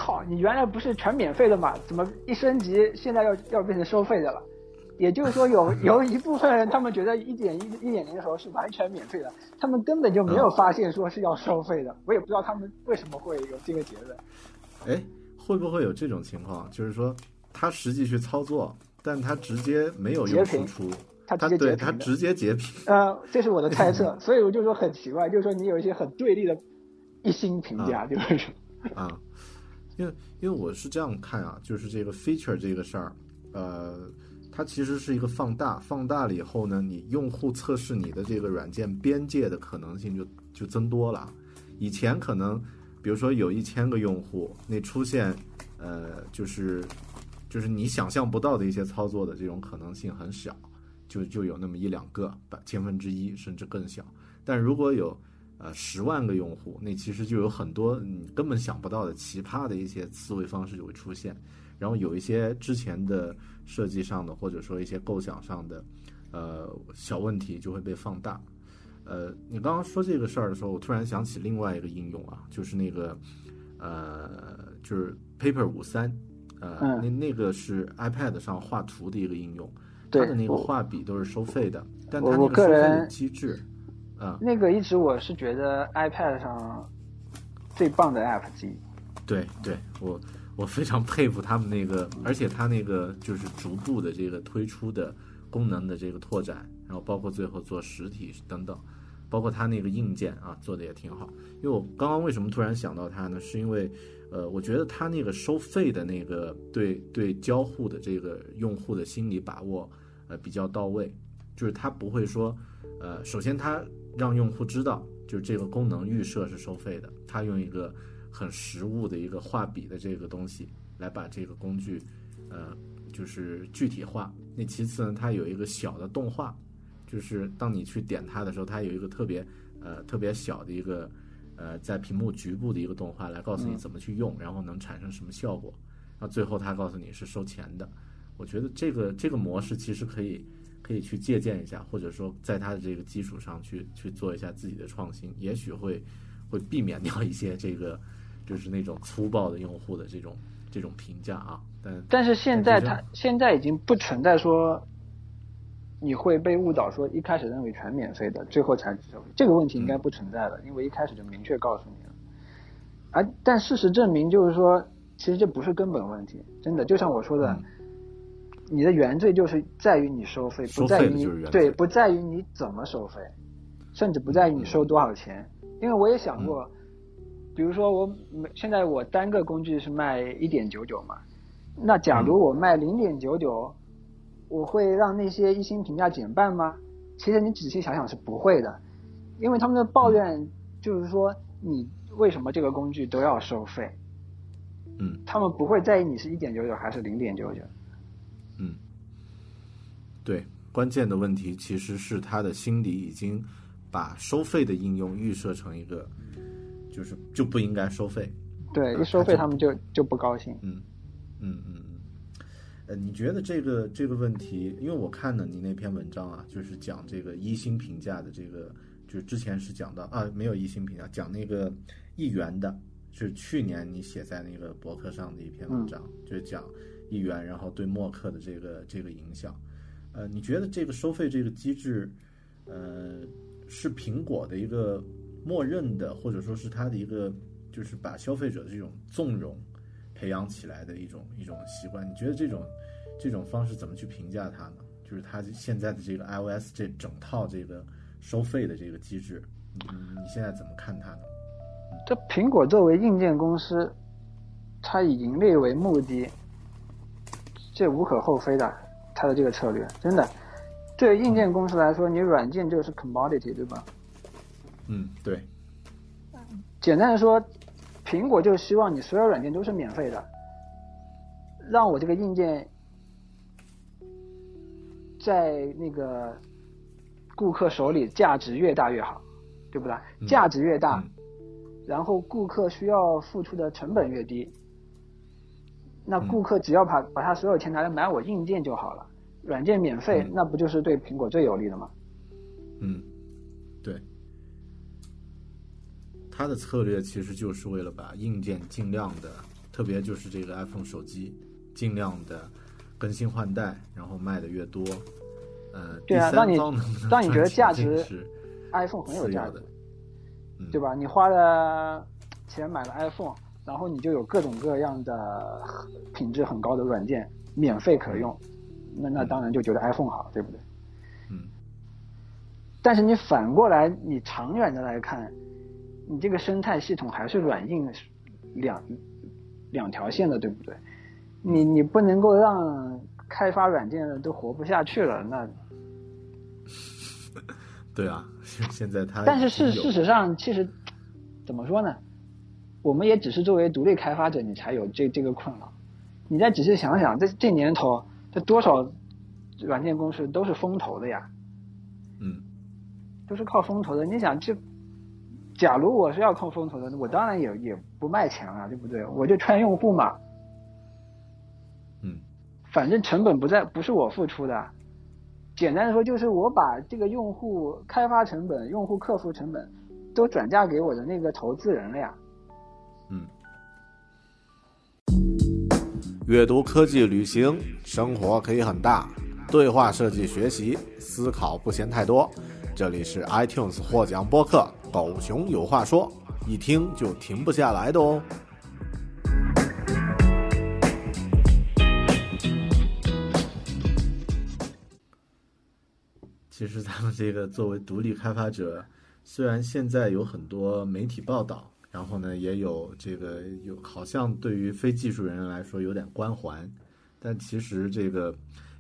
Speaker 2: 靠，你原来不是全免费的嘛？怎么一升级现在要要变成收费的了？也就是说有，有一部分人他们觉得一点一一点零的时候是完全免费的，他们根本就没有发现说是要收费的。我也不知道他们为什么会有这个结论。
Speaker 1: 哎，会不会有这种情况？就是说他实际去操作，但他直接没有用
Speaker 2: 截屏
Speaker 1: 输出，
Speaker 2: 他
Speaker 1: 他
Speaker 2: 直接截
Speaker 1: 他直接截屏。
Speaker 2: 呃，这是我的猜测，所以我就说很奇怪，就是说你有一些很对立的一星评价，就是说
Speaker 1: 啊，因为因为我是这样看啊，就是这个 feature 这个事儿，呃，它其实是一个放大，放大了以后呢，你用户测试你的这个软件边界的可能性就就增多了。以前可能，比如说有一千个用户，那出现呃，就是就是你想象不到的一些操作的这种可能性很小，就就有那么一两个，百千分之一甚至更小。但如果有呃十万个用户，那其实就有很多你根本想不到的奇葩的一些思维方式就会出现，然后有一些之前的设计上的或者说一些构想上的呃小问题就会被放大。呃，你刚刚说这个事儿的时候，我突然想起另外一个应用啊，就是那个呃，就是 Paper 五三，呃，
Speaker 2: 嗯
Speaker 1: 那那个是 iPad 上画图的一个应用，它的那个画笔都是收费的，但它那个收费的机制，啊、
Speaker 2: 那个一直我是觉得 iPad 上最棒的 App 之一。
Speaker 1: 对对，我我非常佩服他们那个，而且它那个就是逐步的这个推出的功能的这个拓展，然后包括最后做实体等等，包括它那个硬件啊做的也挺好。因为我刚刚为什么突然想到它呢？是因为呃，我觉得它那个收费的那个对对交互的这个用户的心理把握呃比较到位，就是它不会说呃，首先它让用户知道就是这个功能预设是收费的，它用一个很实物的一个画笔的这个东西来把这个工具，呃，就是具体化。那其次呢，它有一个小的动画，就是当你去点它的时候，它有一个特别呃特别小的一个呃在屏幕局部的一个动画来告诉你怎么去用，然后能产生什么效果。那最后它告诉你是收钱的。我觉得这个这个模式其实可以可以去借鉴一下，或者说在它的这个基础上去去做一下自己的创新，也许会会避免掉一些这个就是那种粗暴的用户的这种这种评价啊。但
Speaker 2: 但是现在它现在已经不存在说你会被误导，说一开始认为全免费的，最后才这个问题应该不存在了，因为一开始就明确告诉你了。而但事实证明，就是说，其实这不是根本问题，真的，就像我说的，你的原罪就是在于你收费，不在于你对，不在于你怎么收费，甚至不在于你收多少钱。因为我也想过，比如说我每现在我单个工具是卖一点九九嘛，那假如我卖零点九九。我会让那些一星评价减半吗？其实你仔细想想是不会的，因为他们的抱怨就是说你为什么这个工具都要收费？
Speaker 1: 嗯，
Speaker 2: 他们不会在意你是一点九九还是零点九九。
Speaker 1: 嗯，对，关键的问题其实是他的心里已经把收费的应用预设成一个，就是就不应该收费。
Speaker 2: 对，一收费他们就就不高兴。
Speaker 1: 嗯嗯嗯嗯。呃，你觉得这个这个问题？因为我看了你那篇文章啊，就是讲这个一星评价的这个，就是之前是讲到啊，没有一星评价，讲那个一元的，是去年你写在那个博客上的一篇文章，就是讲一元，然后对默克的这个这个影响。呃，你觉得这个收费这个机制，呃，是苹果的一个默认的，或者说是它的一个，就是把消费者的这种纵容培养起来的一种一种习惯？你觉得这种？这种方式怎么去评价它呢？就是它现在的这个 iOS 这整套这个收费的这个机制，你你现在怎么看它呢？
Speaker 2: 这苹果作为硬件公司，它以盈利为目的，这无可厚非的，它的这个策略真的，对硬件公司来说，你软件就是 commodity，对吧？
Speaker 1: 嗯，对。
Speaker 2: 简单的说，苹果就希望你所有软件都是免费的，让我这个硬件。在那个顾客手里，价值越大越好，对不对？价值越大，然后顾客需要付出的成本越低，那顾客只要把把他所有钱拿来买我硬件就好了，软件免费，那不就是对苹果最有利的吗？
Speaker 1: 嗯，对，他的策略其实就是为了把硬件尽量的，特别就是这个 iPhone 手机，尽量的。更新换代，然后卖的越多，呃，
Speaker 2: 对啊，当你当你觉得价值
Speaker 1: ，iPhone
Speaker 2: 很有价值，
Speaker 1: 嗯，
Speaker 2: 对吧？你花了钱买了 iPhone，然后你就有各种各样的品质很高的软件免费可用，那那当然就觉得 iPhone 好，对不对？
Speaker 1: 嗯。
Speaker 2: 但是你反过来，你长远的来看，你这个生态系统还是软硬两两条线的，对不对？你你不能够让开发软件的都活不下去了，那
Speaker 1: 对啊，现在他
Speaker 2: 但是事事实上，其实怎么说呢？我们也只是作为独立开发者，你才有这这个困扰。你再仔细想想，这这年头，这多少软件公司都是风投的呀，
Speaker 1: 嗯，
Speaker 2: 都是靠风投的。你想，这假如我是要靠风投的，我当然也也不卖钱了，对不对？我就圈用户嘛。嗯反正成本不在，不是我付出的。简单的说，就是我把这个用户开发成本、用户客服成本都转嫁给我的那个投资人了呀。
Speaker 1: 嗯。阅读、科技、旅行，生活可以很大；对话设计、学习，思考不嫌太多。这里是 iTunes 获奖播客《狗熊有话说》，一听就停不下来的哦。其实咱们这个作为独立开发者，虽然现在有很多媒体报道，然后呢也有这个有好像对于非技术人员来说有点关环，但其实这个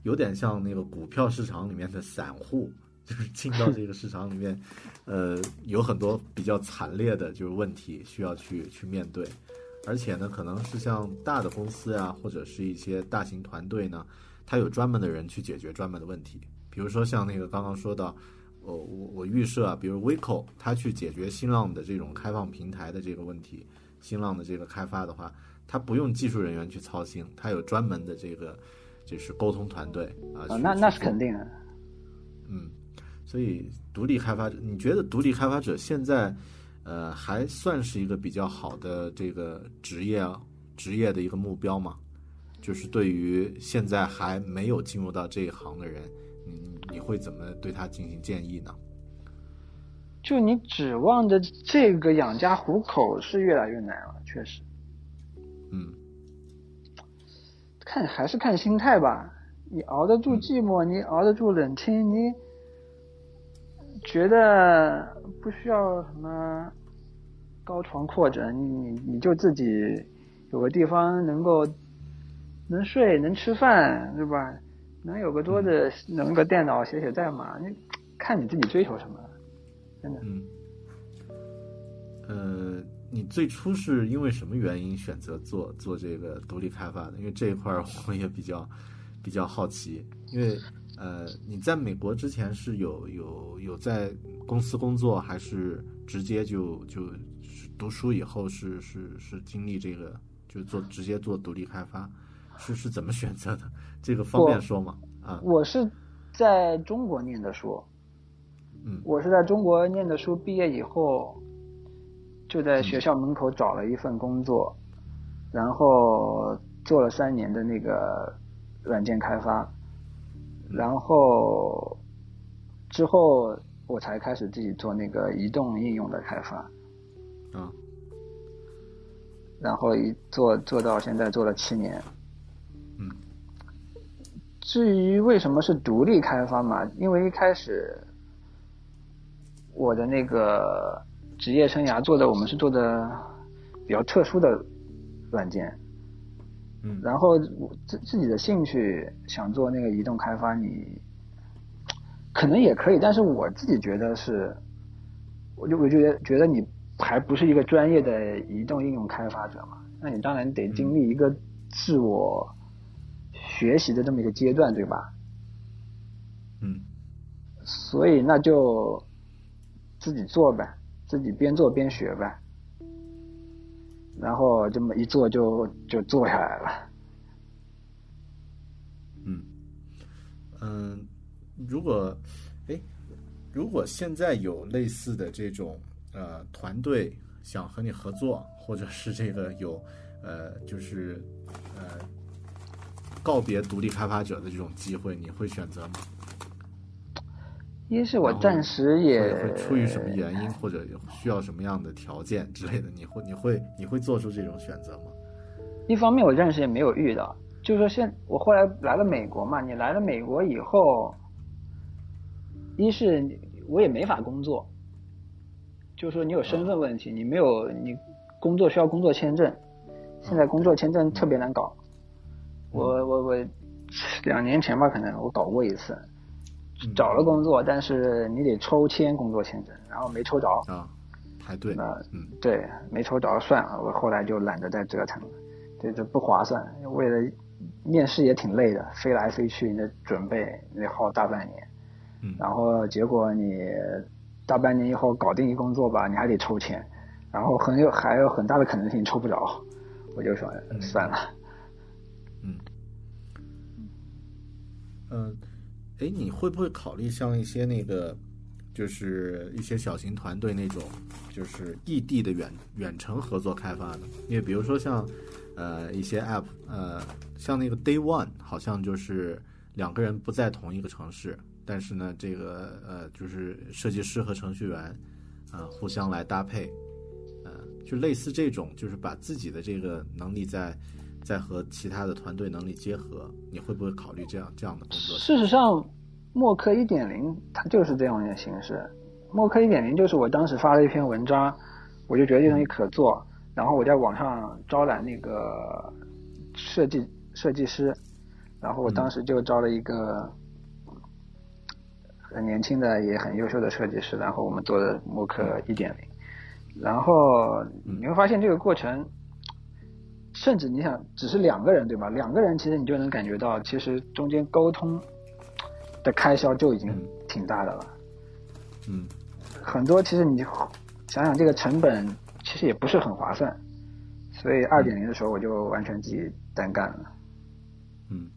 Speaker 1: 有点像那个股票市场里面的散户，就是进到这个市场里面，呃，有很多比较惨烈的就是问题需要去去面对，而且呢，可能是像大的公司啊，或者是一些大型团队呢，它有专门的人去解决专门的问题。比如说像那个刚刚说到，我我我预设啊，比如 Vico 它去解决新浪的这种开放平台的这个问题，新浪的这个开发的话，它不用技术人员去操心，它有专门的这个就是沟通团队啊。
Speaker 2: 那那是肯定的。
Speaker 1: 嗯，所以独立开发者，你觉得独立开发者现在呃还算是一个比较好的这个职业职业的一个目标吗？就是对于现在还没有进入到这一行的人，你你会怎么对他进行建议呢？
Speaker 2: 就你指望着这个养家糊口是越来越难了，确实。
Speaker 1: 嗯，
Speaker 2: 看还是看心态吧。你熬得住寂寞，你熬得住冷清，你觉得不需要什么高床阔枕，你你就自己有个地方能够。能睡能吃饭，对吧？能有个桌子，能个电脑写写代码，你看你自己追求什么，真的。
Speaker 1: 嗯。呃，你最初是因为什么原因选择做做这个独立开发的？因为这一块我也比较比较好奇。因为呃，你在美国之前是有有有在公司工作，还是直接就就读书以后是是是经历这个就做直接做独立开发？是是怎么选择的？这个方便说吗？啊，
Speaker 2: 我是在中国念的书，
Speaker 1: 嗯，
Speaker 2: 我是在中国念的书，毕业以后就在学校门口找了一份工作，然后做了三年的那个软件开发，然后之后我才开始自己做那个移动应用的开发，
Speaker 1: 啊，
Speaker 2: 然后一做做到现在做了七年。至于为什么是独立开发嘛？因为一开始我的那个职业生涯做的，我们是做的比较特殊的软件，
Speaker 1: 嗯，
Speaker 2: 然后自自己的兴趣想做那个移动开发，你可能也可以，但是我自己觉得是，我就我觉得觉得你还不是一个专业的移动应用开发者嘛，那你当然得经历一个自我。学习的这么一个阶段，对吧？
Speaker 1: 嗯，
Speaker 2: 所以那就自己做呗，自己边做边学呗，然后这么一做就就做下来了。
Speaker 1: 嗯，嗯，如果哎，如果现在有类似的这种呃团队想和你合作，或者是这个有呃就是呃。告别独立开发者的这种机会，你会选择吗？
Speaker 2: 一是我暂时也
Speaker 1: 会出于什么原因，或者需要什么样的条件之类的，你会你会你会做出这种选择吗？
Speaker 2: 一方面我暂时也没有遇到，就是说现我后来来了美国嘛，你来了美国以后，一是我也没法工作，就是说你有身份问题，你没有你工作需要工作签证，现在工作签证特别难搞。我我我两年前吧，可能我搞过一次，找了工作，但是你得抽签工作签证，然后没抽着
Speaker 1: 啊，排队
Speaker 2: 那
Speaker 1: 嗯。
Speaker 2: 对，没抽着算了，我后来就懒得再折腾了，这这不划算，为了面试也挺累的，飞来飞去，那准备得耗大半年，
Speaker 1: 嗯，
Speaker 2: 然后结果你大半年以后搞定一工作吧，你还得抽签，然后很有还有很大的可能性抽不着，我就说算了。
Speaker 1: 嗯，嗯，哎，你会不会考虑像一些那个，就是一些小型团队那种，就是异地的远远程合作开发呢？因为比如说像，呃，一些 App，呃，像那个 Day One，好像就是两个人不在同一个城市，但是呢，这个呃，就是设计师和程序员，啊，互相来搭配，呃，就类似这种，就是把自己的这个能力在。再和其他的团队能力结合，你会不会考虑这样这样的工作？
Speaker 2: 事实上，默克一点零它就是这样一个形式。默克一点零就是我当时发了一篇文章，我就觉得这东西可做，然后我在网上招揽那个设计设计师，然后我当时就招了一个很年轻的也很优秀的设计师，然后我们做的默克一点零，然后你会发现这个过程。甚至你想，只是两个人，对吧？两个人其实你就能感觉到，其实中间沟通的开销就已经挺大的了。
Speaker 1: 嗯，
Speaker 2: 很多其实你想想这个成本，其实也不是很划算。所以二点零的时候，我就完全自己单干了。
Speaker 1: 嗯，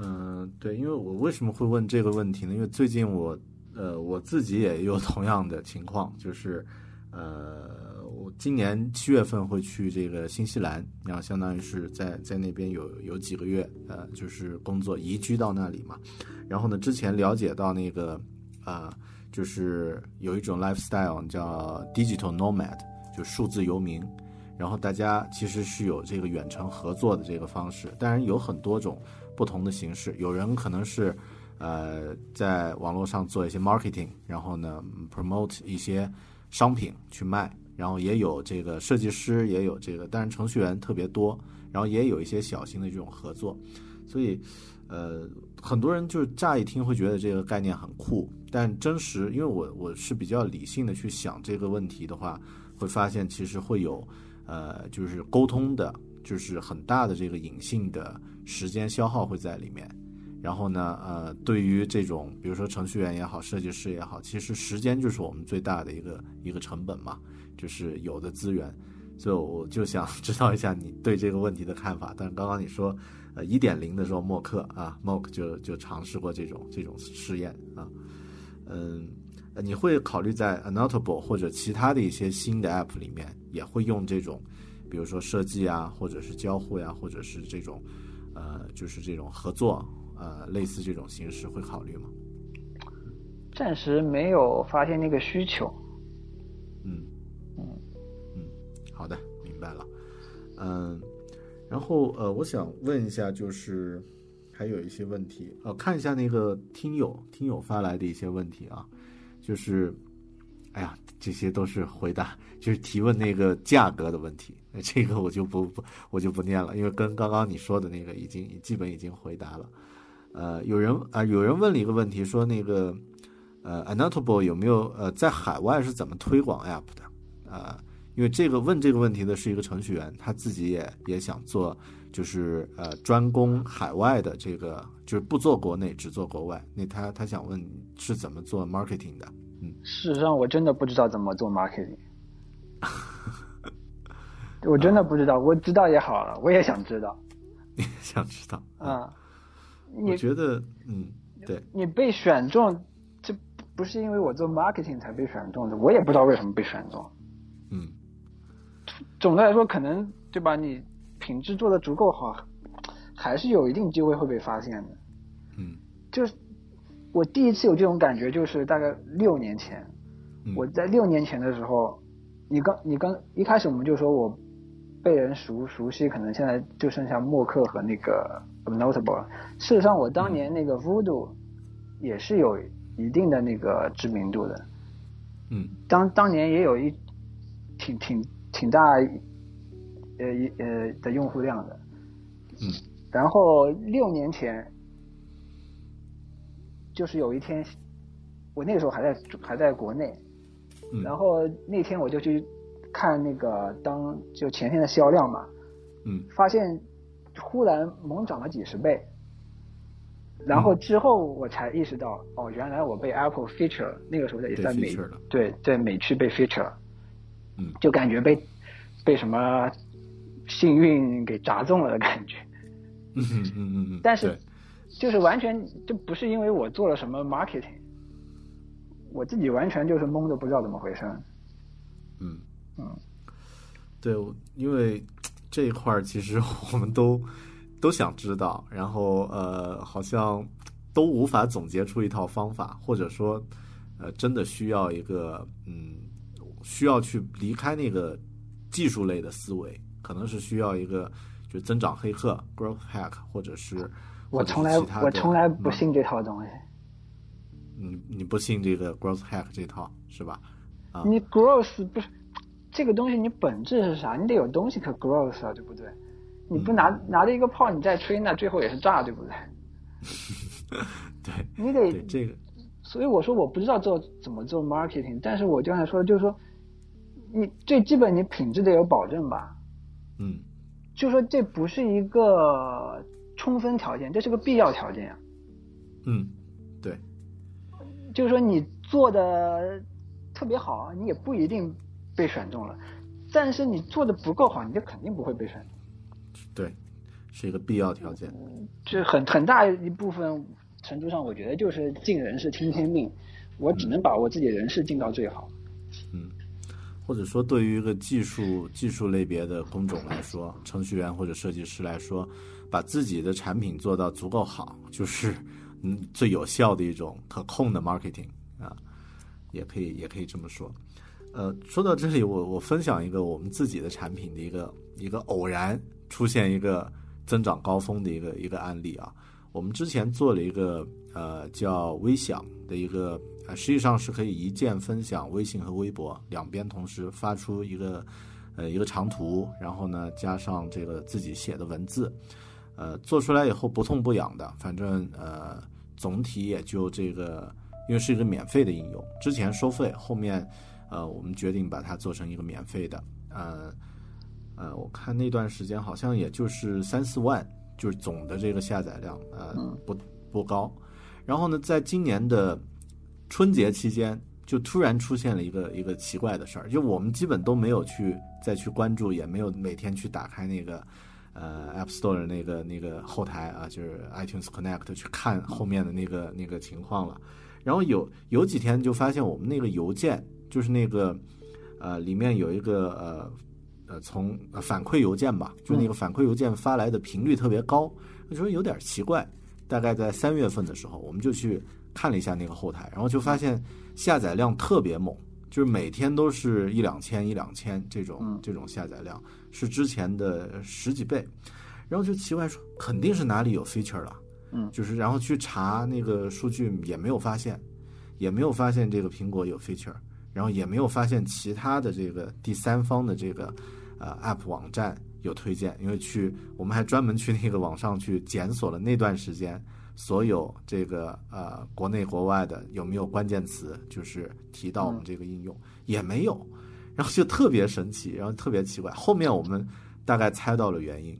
Speaker 1: 嗯，对，因为我为什么会问这个问题呢？因为最近我呃我自己也有同样的情况，就是呃我今年七月份会去这个新西兰，然后相当于是在在那边有有几个月，呃，就是工作移居到那里嘛。然后呢，之前了解到那个啊、就是有一种 lifestyle 叫 digital nomad，就数字游民。然后大家其实是有这个远程合作的这个方式，当然有很多种不同的形式。有人可能是呃在网络上做一些 marketing，然后呢 promote 一些商品去卖，然后也有这个设计师，也有这个，当然程序员特别多，然后也有一些小型的这种合作。所以呃很多人就是乍一听会觉得这个概念很酷，但真实，因为我我是比较理性的去想这个问题的话，会发现其实会有。呃，就是沟通的，就是很大的这个隐性的时间消耗会在里面。然后呢，呃，对于这种比如说程序员也好，设计师也好，其实时间就是我们最大的一个一个成本嘛，就是有的资源。所以我就想知道一下你对这个问题的看法。但是刚刚你说，呃，一点零的时候，默克啊，Mock 就就尝试过这种这种试验啊，嗯。你会考虑在 Annotable 或者其他的一些新的 App 里面，也会用这种，比如说设计啊，或者是交互呀、或者是这种，呃，就是这种合作，呃，类似这种形式，会考虑吗？
Speaker 2: 暂时没有发现那个需求。
Speaker 1: 嗯嗯嗯，好的，明白了。嗯，然后呃，我想问一下，就是还有一些问题，呃，看一下那个听友听友发来的一些问题啊。就是，哎呀，这些都是回答，就是提问那个价格的问题。这个我就不不我就不念了，因为跟刚刚你说的那个已经基本已经回答了。呃，有人啊、呃，有人问了一个问题，说那个呃，Annotable 有没有呃在海外是怎么推广 App 的？呃，因为这个问这个问题的是一个程序员，他自己也也想做，就是呃专攻海外的这个，就是不做国内，只做国外。那他他想问是怎么做 marketing 的？嗯，
Speaker 2: 事实上我真的不知道怎么做 marketing，我真的不知道，我知道也好了，我也想知道。
Speaker 1: 你想知道？
Speaker 2: 啊、
Speaker 1: 嗯，我觉得，嗯，对，
Speaker 2: 你被选中，这不是因为我做 marketing 才被选中的，我也不知道为什么被选中。
Speaker 1: 嗯，
Speaker 2: 总的来说，可能对吧？你品质做的足够好，还是有一定机会会被发现的。
Speaker 1: 嗯，
Speaker 2: 就是我第一次有这种感觉，就是大概六年前，
Speaker 1: 嗯、
Speaker 2: 我在六年前的时候，你刚你刚一开始我们就说我被人熟熟悉，可能现在就剩下默克和那个 Notable。事实上，我当年那个 Voodoo 也是有一定的那个知名度的。
Speaker 1: 嗯，
Speaker 2: 当当年也有一挺挺挺大呃一呃的用户量的。
Speaker 1: 嗯，
Speaker 2: 然后六年前，就是有一天，我那个时候还在还在国内，
Speaker 1: 嗯、
Speaker 2: 然后那天我就去看那个当就前天的销量嘛，
Speaker 1: 嗯，
Speaker 2: 发现忽然猛涨了几十倍，然后之后我才意识到，哦，原来我被 Apple feature 了，那个时候也在美对在美区被 feature 了，
Speaker 1: 嗯，
Speaker 2: 就感觉被被什么幸运给砸中了的感觉，
Speaker 1: 嗯嗯嗯嗯，
Speaker 2: 但是就是完全就不是因为我做了什么 marketing，我自己完全就是懵的不知道怎么回事，
Speaker 1: 嗯。
Speaker 2: 嗯，
Speaker 1: 对，因为这一块其实我们都都想知道，然后呃，好像都无法总结出一套方法，或者说呃，真的需要一个嗯，需要去离开那个技术类的思维，可能是需要一个就增长黑客 growth hack，或者是
Speaker 2: 我从来我从来不信这套东西。
Speaker 1: 嗯，你不信这个 growth hack 这套是吧？啊，
Speaker 2: 你 growth 不是这个东西，你本质是啥？你得有东西可 growth 啊，对不对？你不拿、
Speaker 1: 嗯、
Speaker 2: 拿着一个炮你再吹，那最后也是炸，对不对？
Speaker 1: 对，
Speaker 2: 你得
Speaker 1: 这个。
Speaker 2: 所以我说我不知道做怎么做 marketing，但是我刚才说的就是说，你最基本你品质得有保证吧。
Speaker 1: 嗯。
Speaker 2: 就说这不是一个充分条件，这是个必要条件啊。
Speaker 1: 嗯，对。
Speaker 2: 就是说你做的特别好，你也不一定被选中了。但是你做的不够好，你就肯定不会被选中。
Speaker 1: 对，是一个必要条件。
Speaker 2: 这很很大一部分程度上，我觉得就是尽人事听天命，我只能把我自己人事尽到最好。
Speaker 1: 嗯，或者说对于一个技术技术类别的工种来说，程序员或者设计师来说，把自己的产品做到足够好，就是嗯最有效的一种可控的 marketing 啊，也可以也可以这么说。呃，说到这里，我我分享一个我们自己的产品的一个一个偶然出现一个增长高峰的一个一个案例啊。我们之前做了一个呃叫微享的一个。啊，实际上是可以一键分享微信和微博两边同时发出一个，呃，一个长图，然后呢加上这个自己写的文字，呃，做出来以后不痛不痒的，反正呃总体也就这个，因为是一个免费的应用，之前收费，后面呃我们决定把它做成一个免费的，呃呃，我看那段时间好像也就是三四万，就是总的这个下载量，呃不不高，然后呢，在今年的。春节期间就突然出现了一个一个奇怪的事儿，就我们基本都没有去再去关注，也没有每天去打开那个呃 App Store 的那个那个后台啊，就是 iTunes Connect 去看后面的那个那个情况了。然后有有几天就发现我们那个邮件，就是那个呃里面有一个呃呃从反馈邮件吧，就那个反馈邮件发来的频率特别高，我觉得有点奇怪。大概在三月份的时候，我们就去。看了一下那个后台，然后就发现下载量特别猛，就是每天都是一两千、一两千这种这种下载量，是之前的十几倍。然后就奇怪说，肯定是哪里有 feature 了，
Speaker 2: 嗯，
Speaker 1: 就是然后去查那个数据也没有发现，也没有发现这个苹果有 feature，然后也没有发现其他的这个第三方的这个呃 app 网站有推荐，因为去我们还专门去那个网上去检索了那段时间。所有这个呃国内国外的有没有关键词，就是提到我们这个应用也没有，然后就特别神奇，然后特别奇怪。后面我们大概猜到了原因，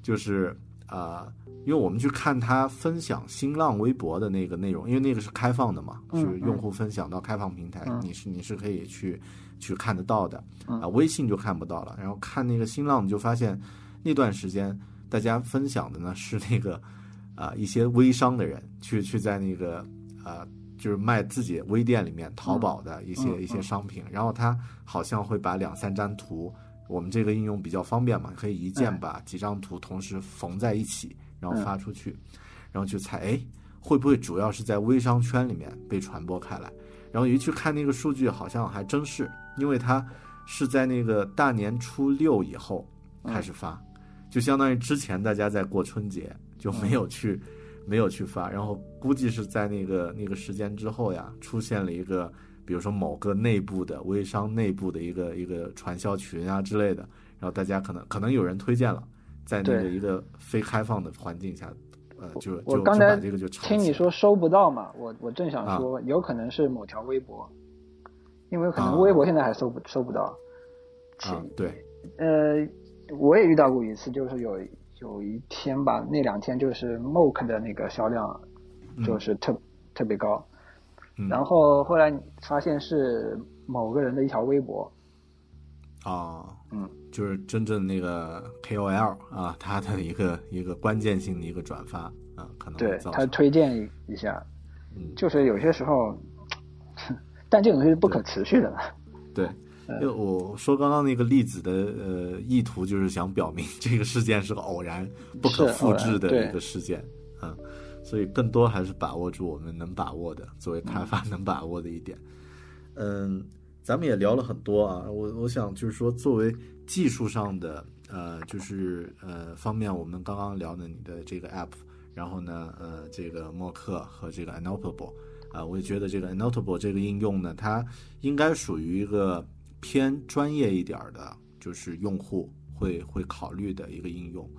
Speaker 1: 就是啊，因为我们去看他分享新浪微博的那个内容，因为那个是开放的嘛，是用户分享到开放平台，你是你是可以去去看得到的啊，微信就看不到了。然后看那个新浪，就发现那段时间大家分享的呢是那个。啊，一些微商的人去去在那个呃，就是卖自己微店里面淘宝的一些一些商品，然后他好像会把两三张图，我们这个应用比较方便嘛，可以一键把几张图同时缝在一起，然后发出去，然后去猜，哎，会不会主要是在微商圈里面被传播开来？然后一去看那个数据，好像还真是，因为它是在那个大年初六以后开始发，就相当于之前大家在过春节。就没有去，没有去发，然后估计是在那个那个时间之后呀，出现了一个，比如说某个内部的微商内部的一个一个传销群啊之类的，然后大家可能可能有人推荐了，在那个一个非开放的环境下，呃，就
Speaker 2: 我刚才
Speaker 1: 这个就
Speaker 2: 听你说收不到嘛，我我正想说，有可能是某条微博，因为可能微博现在还收不收不到。
Speaker 1: 啊，对。
Speaker 2: 呃，我也遇到过一次，就是有。有一天吧，那两天就是 Mock 的那个销量就是特特别高，然后后来发现是某个人的一条微博，
Speaker 1: 啊，
Speaker 2: 嗯，
Speaker 1: 就是真正那个 KOL 啊，他的一个一个关键性的一个转发啊，可能
Speaker 2: 对他推荐一一下，
Speaker 1: 嗯，
Speaker 2: 就是有些时候，但这种东西是不可持续的，
Speaker 1: 对。就我说刚刚那个例子的呃意图，就是想表明这个事件是个偶然、不可复制的一个事件，嗯，所以更多还是把握住我们能把握的，作为开发能把握的一点。嗯，咱们也聊了很多啊，我我想就是说，作为技术上的呃，就是呃方面，我们刚刚聊的你的这个 app，然后呢，呃，这个默克和这个 Annotable，啊，我也觉得这个 Annotable 这个应用呢，它应该属于一个。偏专业一点的，就是用户会会考虑的一个应用，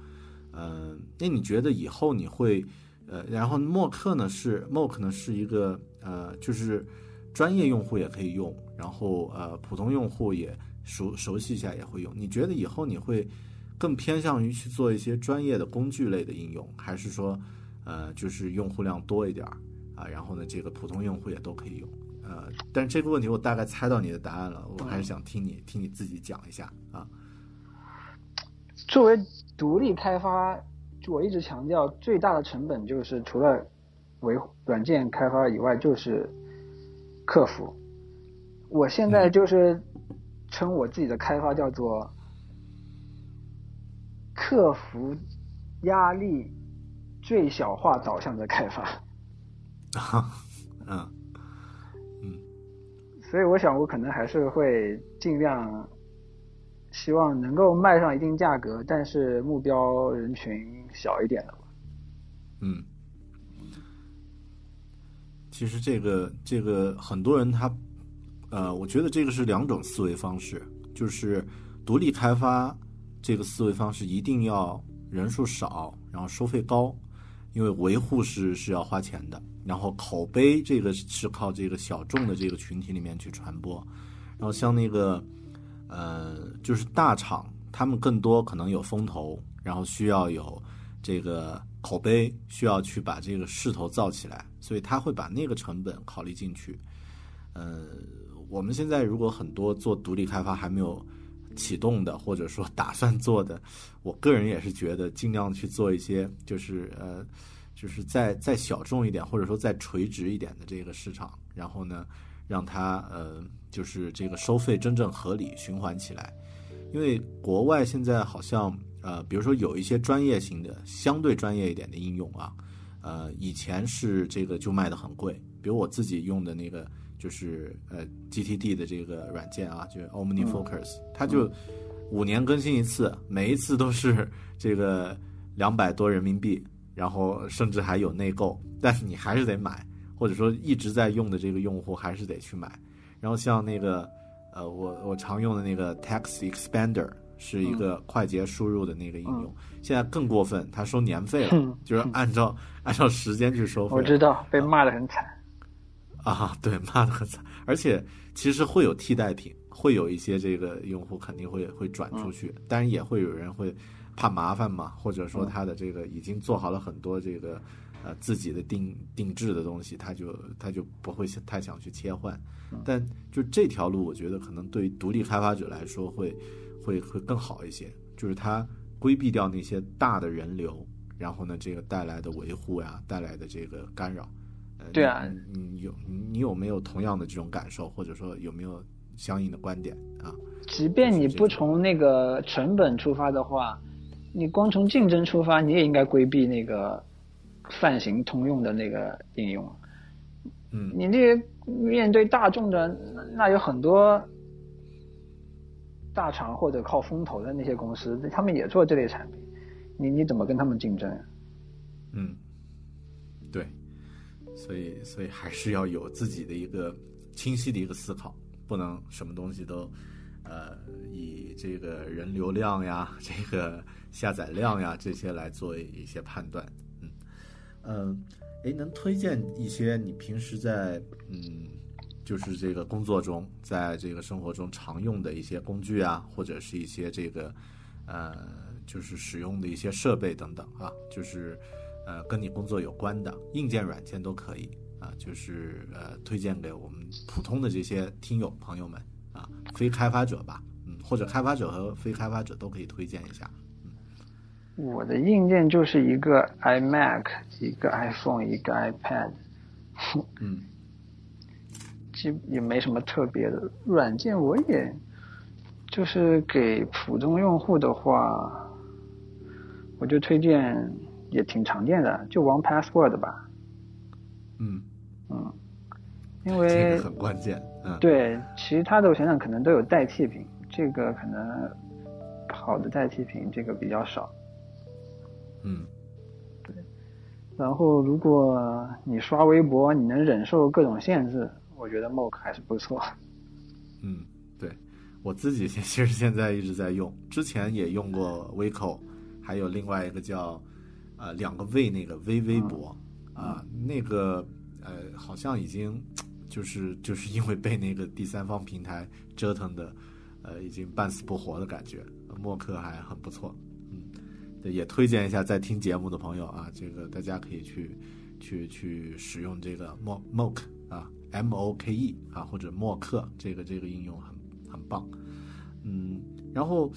Speaker 1: 嗯，那你觉得以后你会，呃，然后默克呢是默克呢是一个呃，就是专业用户也可以用，然后呃，普通用户也熟熟悉一下也会用。你觉得以后你会更偏向于去做一些专业的工具类的应用，还是说呃，就是用户量多一点儿啊，然后呢，这个普通用户也都可以用？呃，但是这个问题我大概猜到你的答案了，我还是想听你听你自己讲一下啊。
Speaker 2: 作为独立开发我一直强调，最大的成本就是除了维软件开发以外，就是客服。我现在就是称我自己的开发叫做克服压力最小化导向的开发。
Speaker 1: 啊，嗯，
Speaker 2: 嗯，所以我想，我可能还是会尽量希望能够卖上一定价格，但是目标人群小一点的。
Speaker 1: 嗯，其实这个这个很多人他。呃，我觉得这个是两种思维方式，就是独立开发这个思维方式一定要人数少，然后收费高，因为维护是是要花钱的，然后口碑这个是靠这个小众的这个群体里面去传播，然后像那个呃，就是大厂，他们更多可能有风投，然后需要有这个口碑，需要去把这个势头造起来，所以他会把那个成本考虑进去，呃。我们现在如果很多做独立开发还没有启动的，或者说打算做的，我个人也是觉得尽量去做一些，就是呃，就是再再小众一点，或者说再垂直一点的这个市场，然后呢，让它呃，就是这个收费真正合理循环起来。因为国外现在好像呃，比如说有一些专业型的、相对专业一点的应用啊，呃，以前是这个就卖的很贵，比如我自己用的那个。就是呃，GTD 的这个软件啊，就是 OmniFocus，它就五年更新一次，每一次都是 这个两百多人民币，然后甚至还有内购，但是你还是得买，或者说一直在用的这个用户还是得去买。然后像那个呃，我我常用的那个 Text Expander 是一个快捷输入的那个应用，现在更过分，它收年费了，就是按照按照时间去收费。
Speaker 2: 我知道，被骂的很惨。
Speaker 1: 啊，对，骂的很惨，而且其实会有替代品，会有一些这个用户肯定会会转出去，但是也会有人会怕麻烦嘛，或者说他的这个已经做好了很多这个呃自己的定定制的东西，他就他就不会太想去切换，但就这条路，我觉得可能对于独立开发者来说会会会更好一些，就是他规避掉那些大的人流，然后呢，这个带来的维护呀，带来的这个干扰。
Speaker 2: 对啊，
Speaker 1: 你有你有没有同样的这种感受，或者说有没有相应的观点啊？
Speaker 2: 即便你不从那个成本出发的话，你光从竞争出发，你也应该规避那个泛型通用的那个应用。
Speaker 1: 嗯，
Speaker 2: 你这面对大众的，那有很多大厂或者靠风投的那些公司，他们也做这类产品，你你怎么跟他们竞争？
Speaker 1: 嗯，对。所以，所以还是要有自己的一个清晰的一个思考，不能什么东西都，呃，以这个人流量呀、这个下载量呀这些来做一些判断。嗯，嗯，哎，能推荐一些你平时在嗯，就是这个工作中，在这个生活中常用的一些工具啊，或者是一些这个呃，就是使用的一些设备等等啊，就是。呃，跟你工作有关的硬件、软件都可以啊，就是呃，推荐给我们普通的这些听友朋友们啊，非开发者吧，嗯，或者开发者和非开发者都可以推荐一下。嗯，
Speaker 2: 我的硬件就是一个 iMac，一个 iPhone，一个 iPad。
Speaker 1: 嗯，
Speaker 2: 其实也没什么特别的软件，我也就是给普通用户的话，我就推荐。也挺常见的，就 One Password 吧。
Speaker 1: 嗯
Speaker 2: 嗯，因为
Speaker 1: 很关键。嗯，
Speaker 2: 对，其他的我想想可能都有代替品，这个可能好的代替品这个比较少。
Speaker 1: 嗯，
Speaker 2: 对。然后如果你刷微博，你能忍受各种限制，我觉得 Mock 还是不错。
Speaker 1: 嗯，对我自己其实现在一直在用，之前也用过 Vico，还有另外一个叫。呃，两个 V 那个微微博啊，那个呃，好像已经就是就是因为被那个第三方平台折腾的，呃，已经半死不活的感觉。默克还很不错，嗯，也推荐一下在听节目的朋友啊，这个大家可以去去去使用这个默默克啊，M O K E 啊，或者默克这个这个应用很很棒，嗯，然后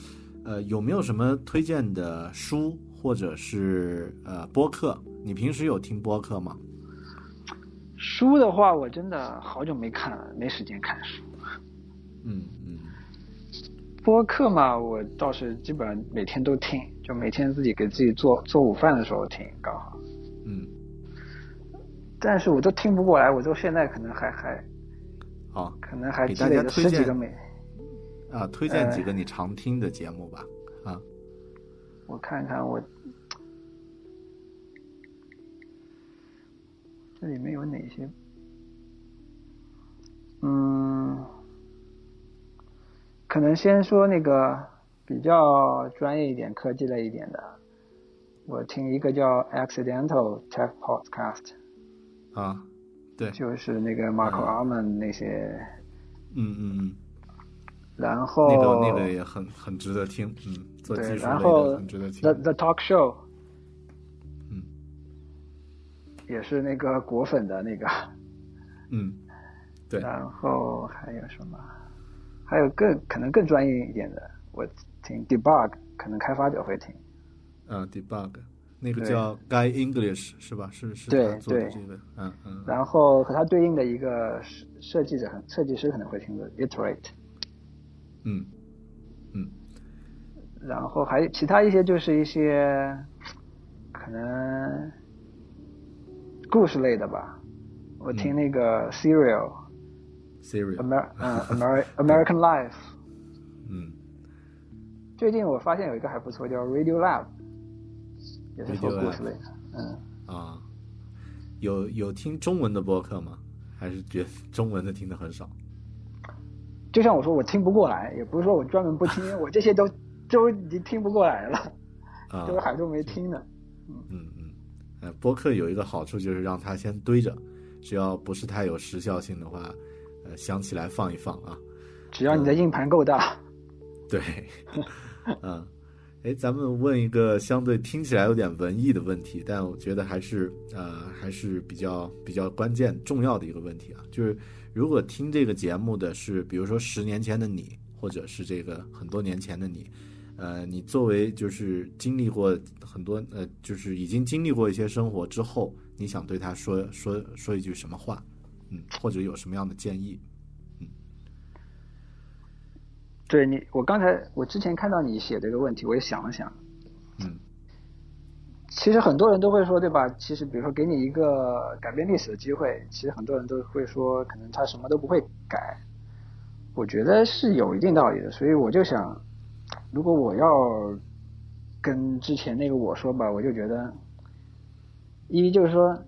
Speaker 1: 呃，有没有什么推荐的书？或者是呃播客。你平时有听播客吗？
Speaker 2: 书的话，我真的好久没看了，没时间看书。
Speaker 1: 嗯嗯。
Speaker 2: 播客嘛，我倒是基本上每天都听，就每天自己给自己做做午饭的时候听，刚好。
Speaker 1: 嗯。
Speaker 2: 但是我都听不过来，我就现在可能还还。
Speaker 1: 好。
Speaker 2: 可能还积累了十几个每。
Speaker 1: 啊，推荐几个你常听的节目吧。啊。
Speaker 2: 我看看我。这里面有哪些？嗯，可能先说那个比较专业一点、科技类一点的。我听一个叫 Accidental Tech Podcast。
Speaker 1: 啊，对，
Speaker 2: 就是那个 Marco Arman 那些。
Speaker 1: 嗯嗯嗯。
Speaker 2: 然后
Speaker 1: 那个那个也很很值得听，嗯，做技术类的很值得听。
Speaker 2: The The Talk Show 嗯。也是那个果粉的那个，
Speaker 1: 嗯，对。
Speaker 2: 然后还有什么？还有更可能更专业一点的，我听 Debug，可能开发者会听。
Speaker 1: 嗯，Debug，那个叫 Guy English 是吧？是是他做的这个，嗯嗯。
Speaker 2: 然后和他对应的一个设设计者，设计师可能会听的 Iterate。
Speaker 1: 嗯嗯。
Speaker 2: 然后还有其他一些，就是一些可能。故事类的吧，我听那个 Serial，Serial，Amer，嗯，Amer，American Life，
Speaker 1: 嗯，
Speaker 2: 最近我发现有一个还不错，叫 Radio Lab，也是说故事类的，嗯，
Speaker 1: 啊，有有听中文的播客吗？还是觉得中文的听的很少？
Speaker 2: 就像我说，我听不过来，也不是说我专门不听，我这些都都已经听不过来了，都还都没听呢，
Speaker 1: 嗯嗯。呃，播客有一个好处就是让它先堆着，只要不是太有时效性的话，呃，想起来放一放啊。
Speaker 2: 只要你的硬盘够大。
Speaker 1: 对，嗯，哎，咱们问一个相对听起来有点文艺的问题，但我觉得还是呃还是比较比较关键重要的一个问题啊，就是如果听这个节目的是，比如说十年前的你，或者是这个很多年前的你。呃，你作为就是经历过很多呃，就是已经经历过一些生活之后，你想对他说说说一句什么话？嗯，或者有什么样的建议？嗯，
Speaker 2: 对你，我刚才我之前看到你写这个问题，我也想了想。
Speaker 1: 嗯，
Speaker 2: 其实很多人都会说，对吧？其实比如说给你一个改变历史的机会，其实很多人都会说，可能他什么都不会改。我觉得是有一定道理的，所以我就想。如果我要跟之前那个我说吧，我就觉得，一就是说，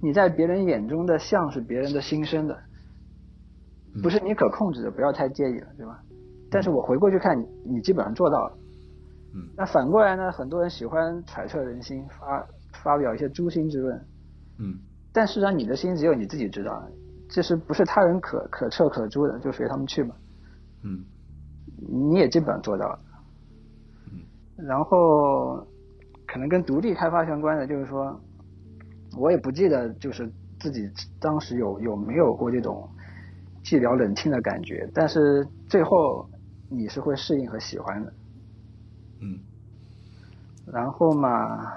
Speaker 2: 你在别人眼中的像是别人的心声的，不是你可控制的，不要太介意了，对吧？但是我回过去看你，你基本上做到了。
Speaker 1: 嗯。
Speaker 2: 那反过来呢？很多人喜欢揣测人心，发发表一些诛心之论。
Speaker 1: 嗯。
Speaker 2: 但事实上，你的心只有你自己知道，这是不是他人可可测可诛的？就随他们去吧。
Speaker 1: 嗯。
Speaker 2: 你也基本上做到了。然后，可能跟独立开发相关的，就是说，我也不记得，就是自己当时有有没有过这种寂寥冷清的感觉。但是最后你是会适应和喜欢的。
Speaker 1: 嗯。
Speaker 2: 然后嘛，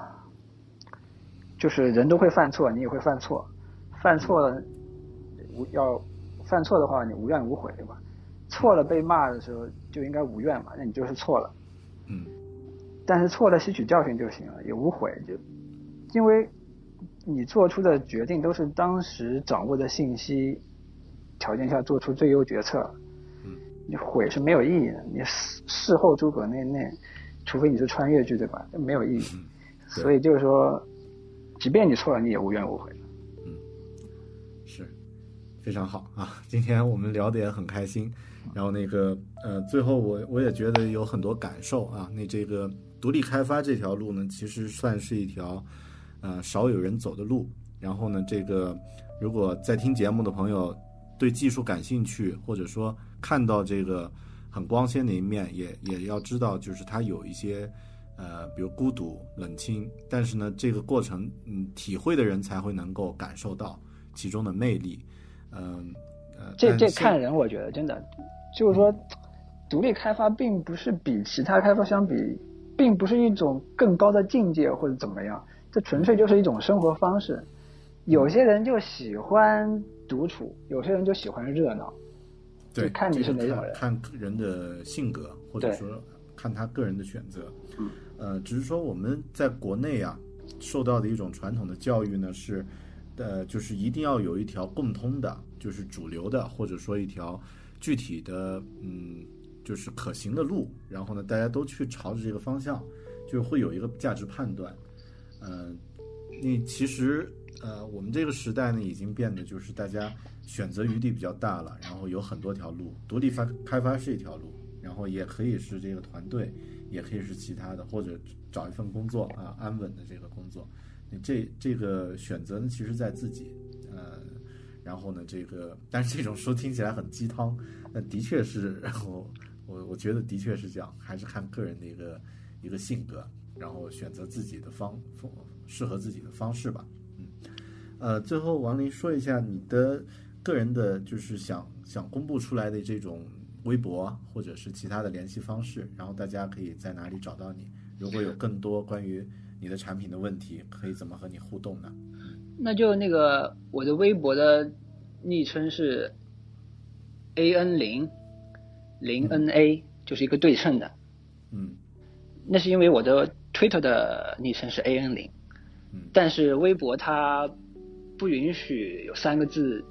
Speaker 2: 就是人都会犯错，你也会犯错，犯错了无要犯错的话，你无怨无悔，对吧？错了被骂的时候就应该无怨嘛，那你就是错了。
Speaker 1: 嗯。
Speaker 2: 但是错了，吸取教训就行了，也无悔。就因为你做出的决定都是当时掌握的信息条件下做出最优决策。
Speaker 1: 嗯，
Speaker 2: 你悔是没有意义的。你事事后诸葛那那，除非你是穿越剧对吧？没有意义。所以就是说，即便你错了，你也无怨无悔。
Speaker 1: 嗯，是非常好啊！今天我们聊的也很开心。然后那个呃，最后我我也觉得有很多感受啊。那这个。独立开发这条路呢，其实算是一条，呃，少有人走的路。然后呢，这个如果在听节目的朋友对技术感兴趣，或者说看到这个很光鲜的一面，也也要知道，就是它有一些，呃，比如孤独、冷清。但是呢，这个过程，嗯，体会的人才会能够感受到其中的魅力。嗯，呃，
Speaker 2: 这这看人，我觉得真的就是说，独立开发并不是比其他开发相比。并不是一种更高的境界或者怎么样，这纯粹就是一种生活方式。有些人就喜欢独处，有些人就喜欢热闹，
Speaker 1: 对，
Speaker 2: 看你是哪种人，
Speaker 1: 看人的性格，或者说看他个人的选择。
Speaker 2: 嗯，
Speaker 1: 呃，只是说我们在国内啊，受到的一种传统的教育呢是，呃，就是一定要有一条共通的，就是主流的，或者说一条具体的，嗯，就是可行的路，然后呢，大家都去朝着这个方向，就会有一个价值判断。嗯，你其实。呃，我们这个时代呢，已经变得就是大家选择余地比较大了，然后有很多条路，独立发开发是一条路，然后也可以是这个团队，也可以是其他的，或者找一份工作啊，安稳的这个工作。你这这个选择呢，其实在自己。呃，然后呢，这个但是这种说听起来很鸡汤，那的确是，然后我我觉得的确是这样，还是看个人的一个一个性格，然后选择自己的方方适合自己的方式吧。嗯呃，最后王林说一下你的个人的，就是想想公布出来的这种微博或者是其他的联系方式，然后大家可以在哪里找到你？如果有更多关于你的产品的问题，可以怎么和你互动呢？
Speaker 2: 那就那个我的微博的昵称是 A N 零零 N A，就是一个对称的。
Speaker 1: 嗯，
Speaker 2: 那是因为我的 Twitter 的昵称是 A N 零，
Speaker 1: 嗯，
Speaker 2: 但是微博它。不允许有三个字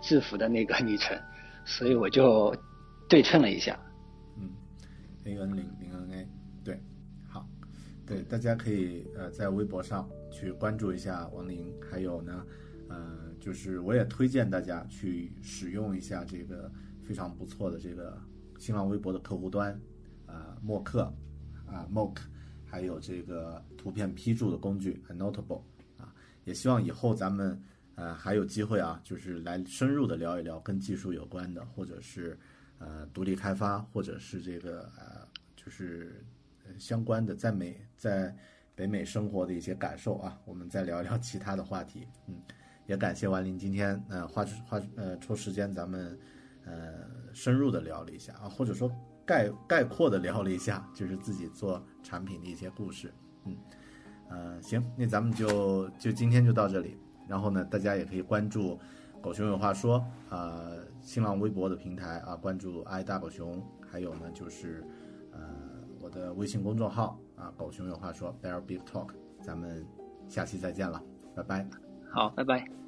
Speaker 2: 字符的那个昵称，所以我就对称了一下。
Speaker 1: 嗯，A N 零零 N A，对，好，对，大家可以呃在微博上去关注一下王林，还有呢，呃，就是我也推荐大家去使用一下这个非常不错的这个新浪微博的客户端，啊，默克啊，Mock，还有这个图片批注的工具 Notable 啊。也希望以后咱们呃还有机会啊，就是来深入的聊一聊跟技术有关的，或者是呃独立开发，或者是这个呃就是相关的在美在北美生活的一些感受啊，我们再聊聊其他的话题。嗯，也感谢王林今天呃花花呃抽时间咱们呃深入的聊了一下啊，或者说概概括的聊了一下，就是自己做产品的一些故事。嗯。呃，行，那咱们就就今天就到这里。然后呢，大家也可以关注“狗熊有话说”啊，新浪微博的平台啊，关注“爱大狗熊”，还有呢就是呃我的微信公众号啊，“狗熊有话说 ”，Bear Big Talk。咱们下期再见了，拜拜。
Speaker 2: 好，拜拜。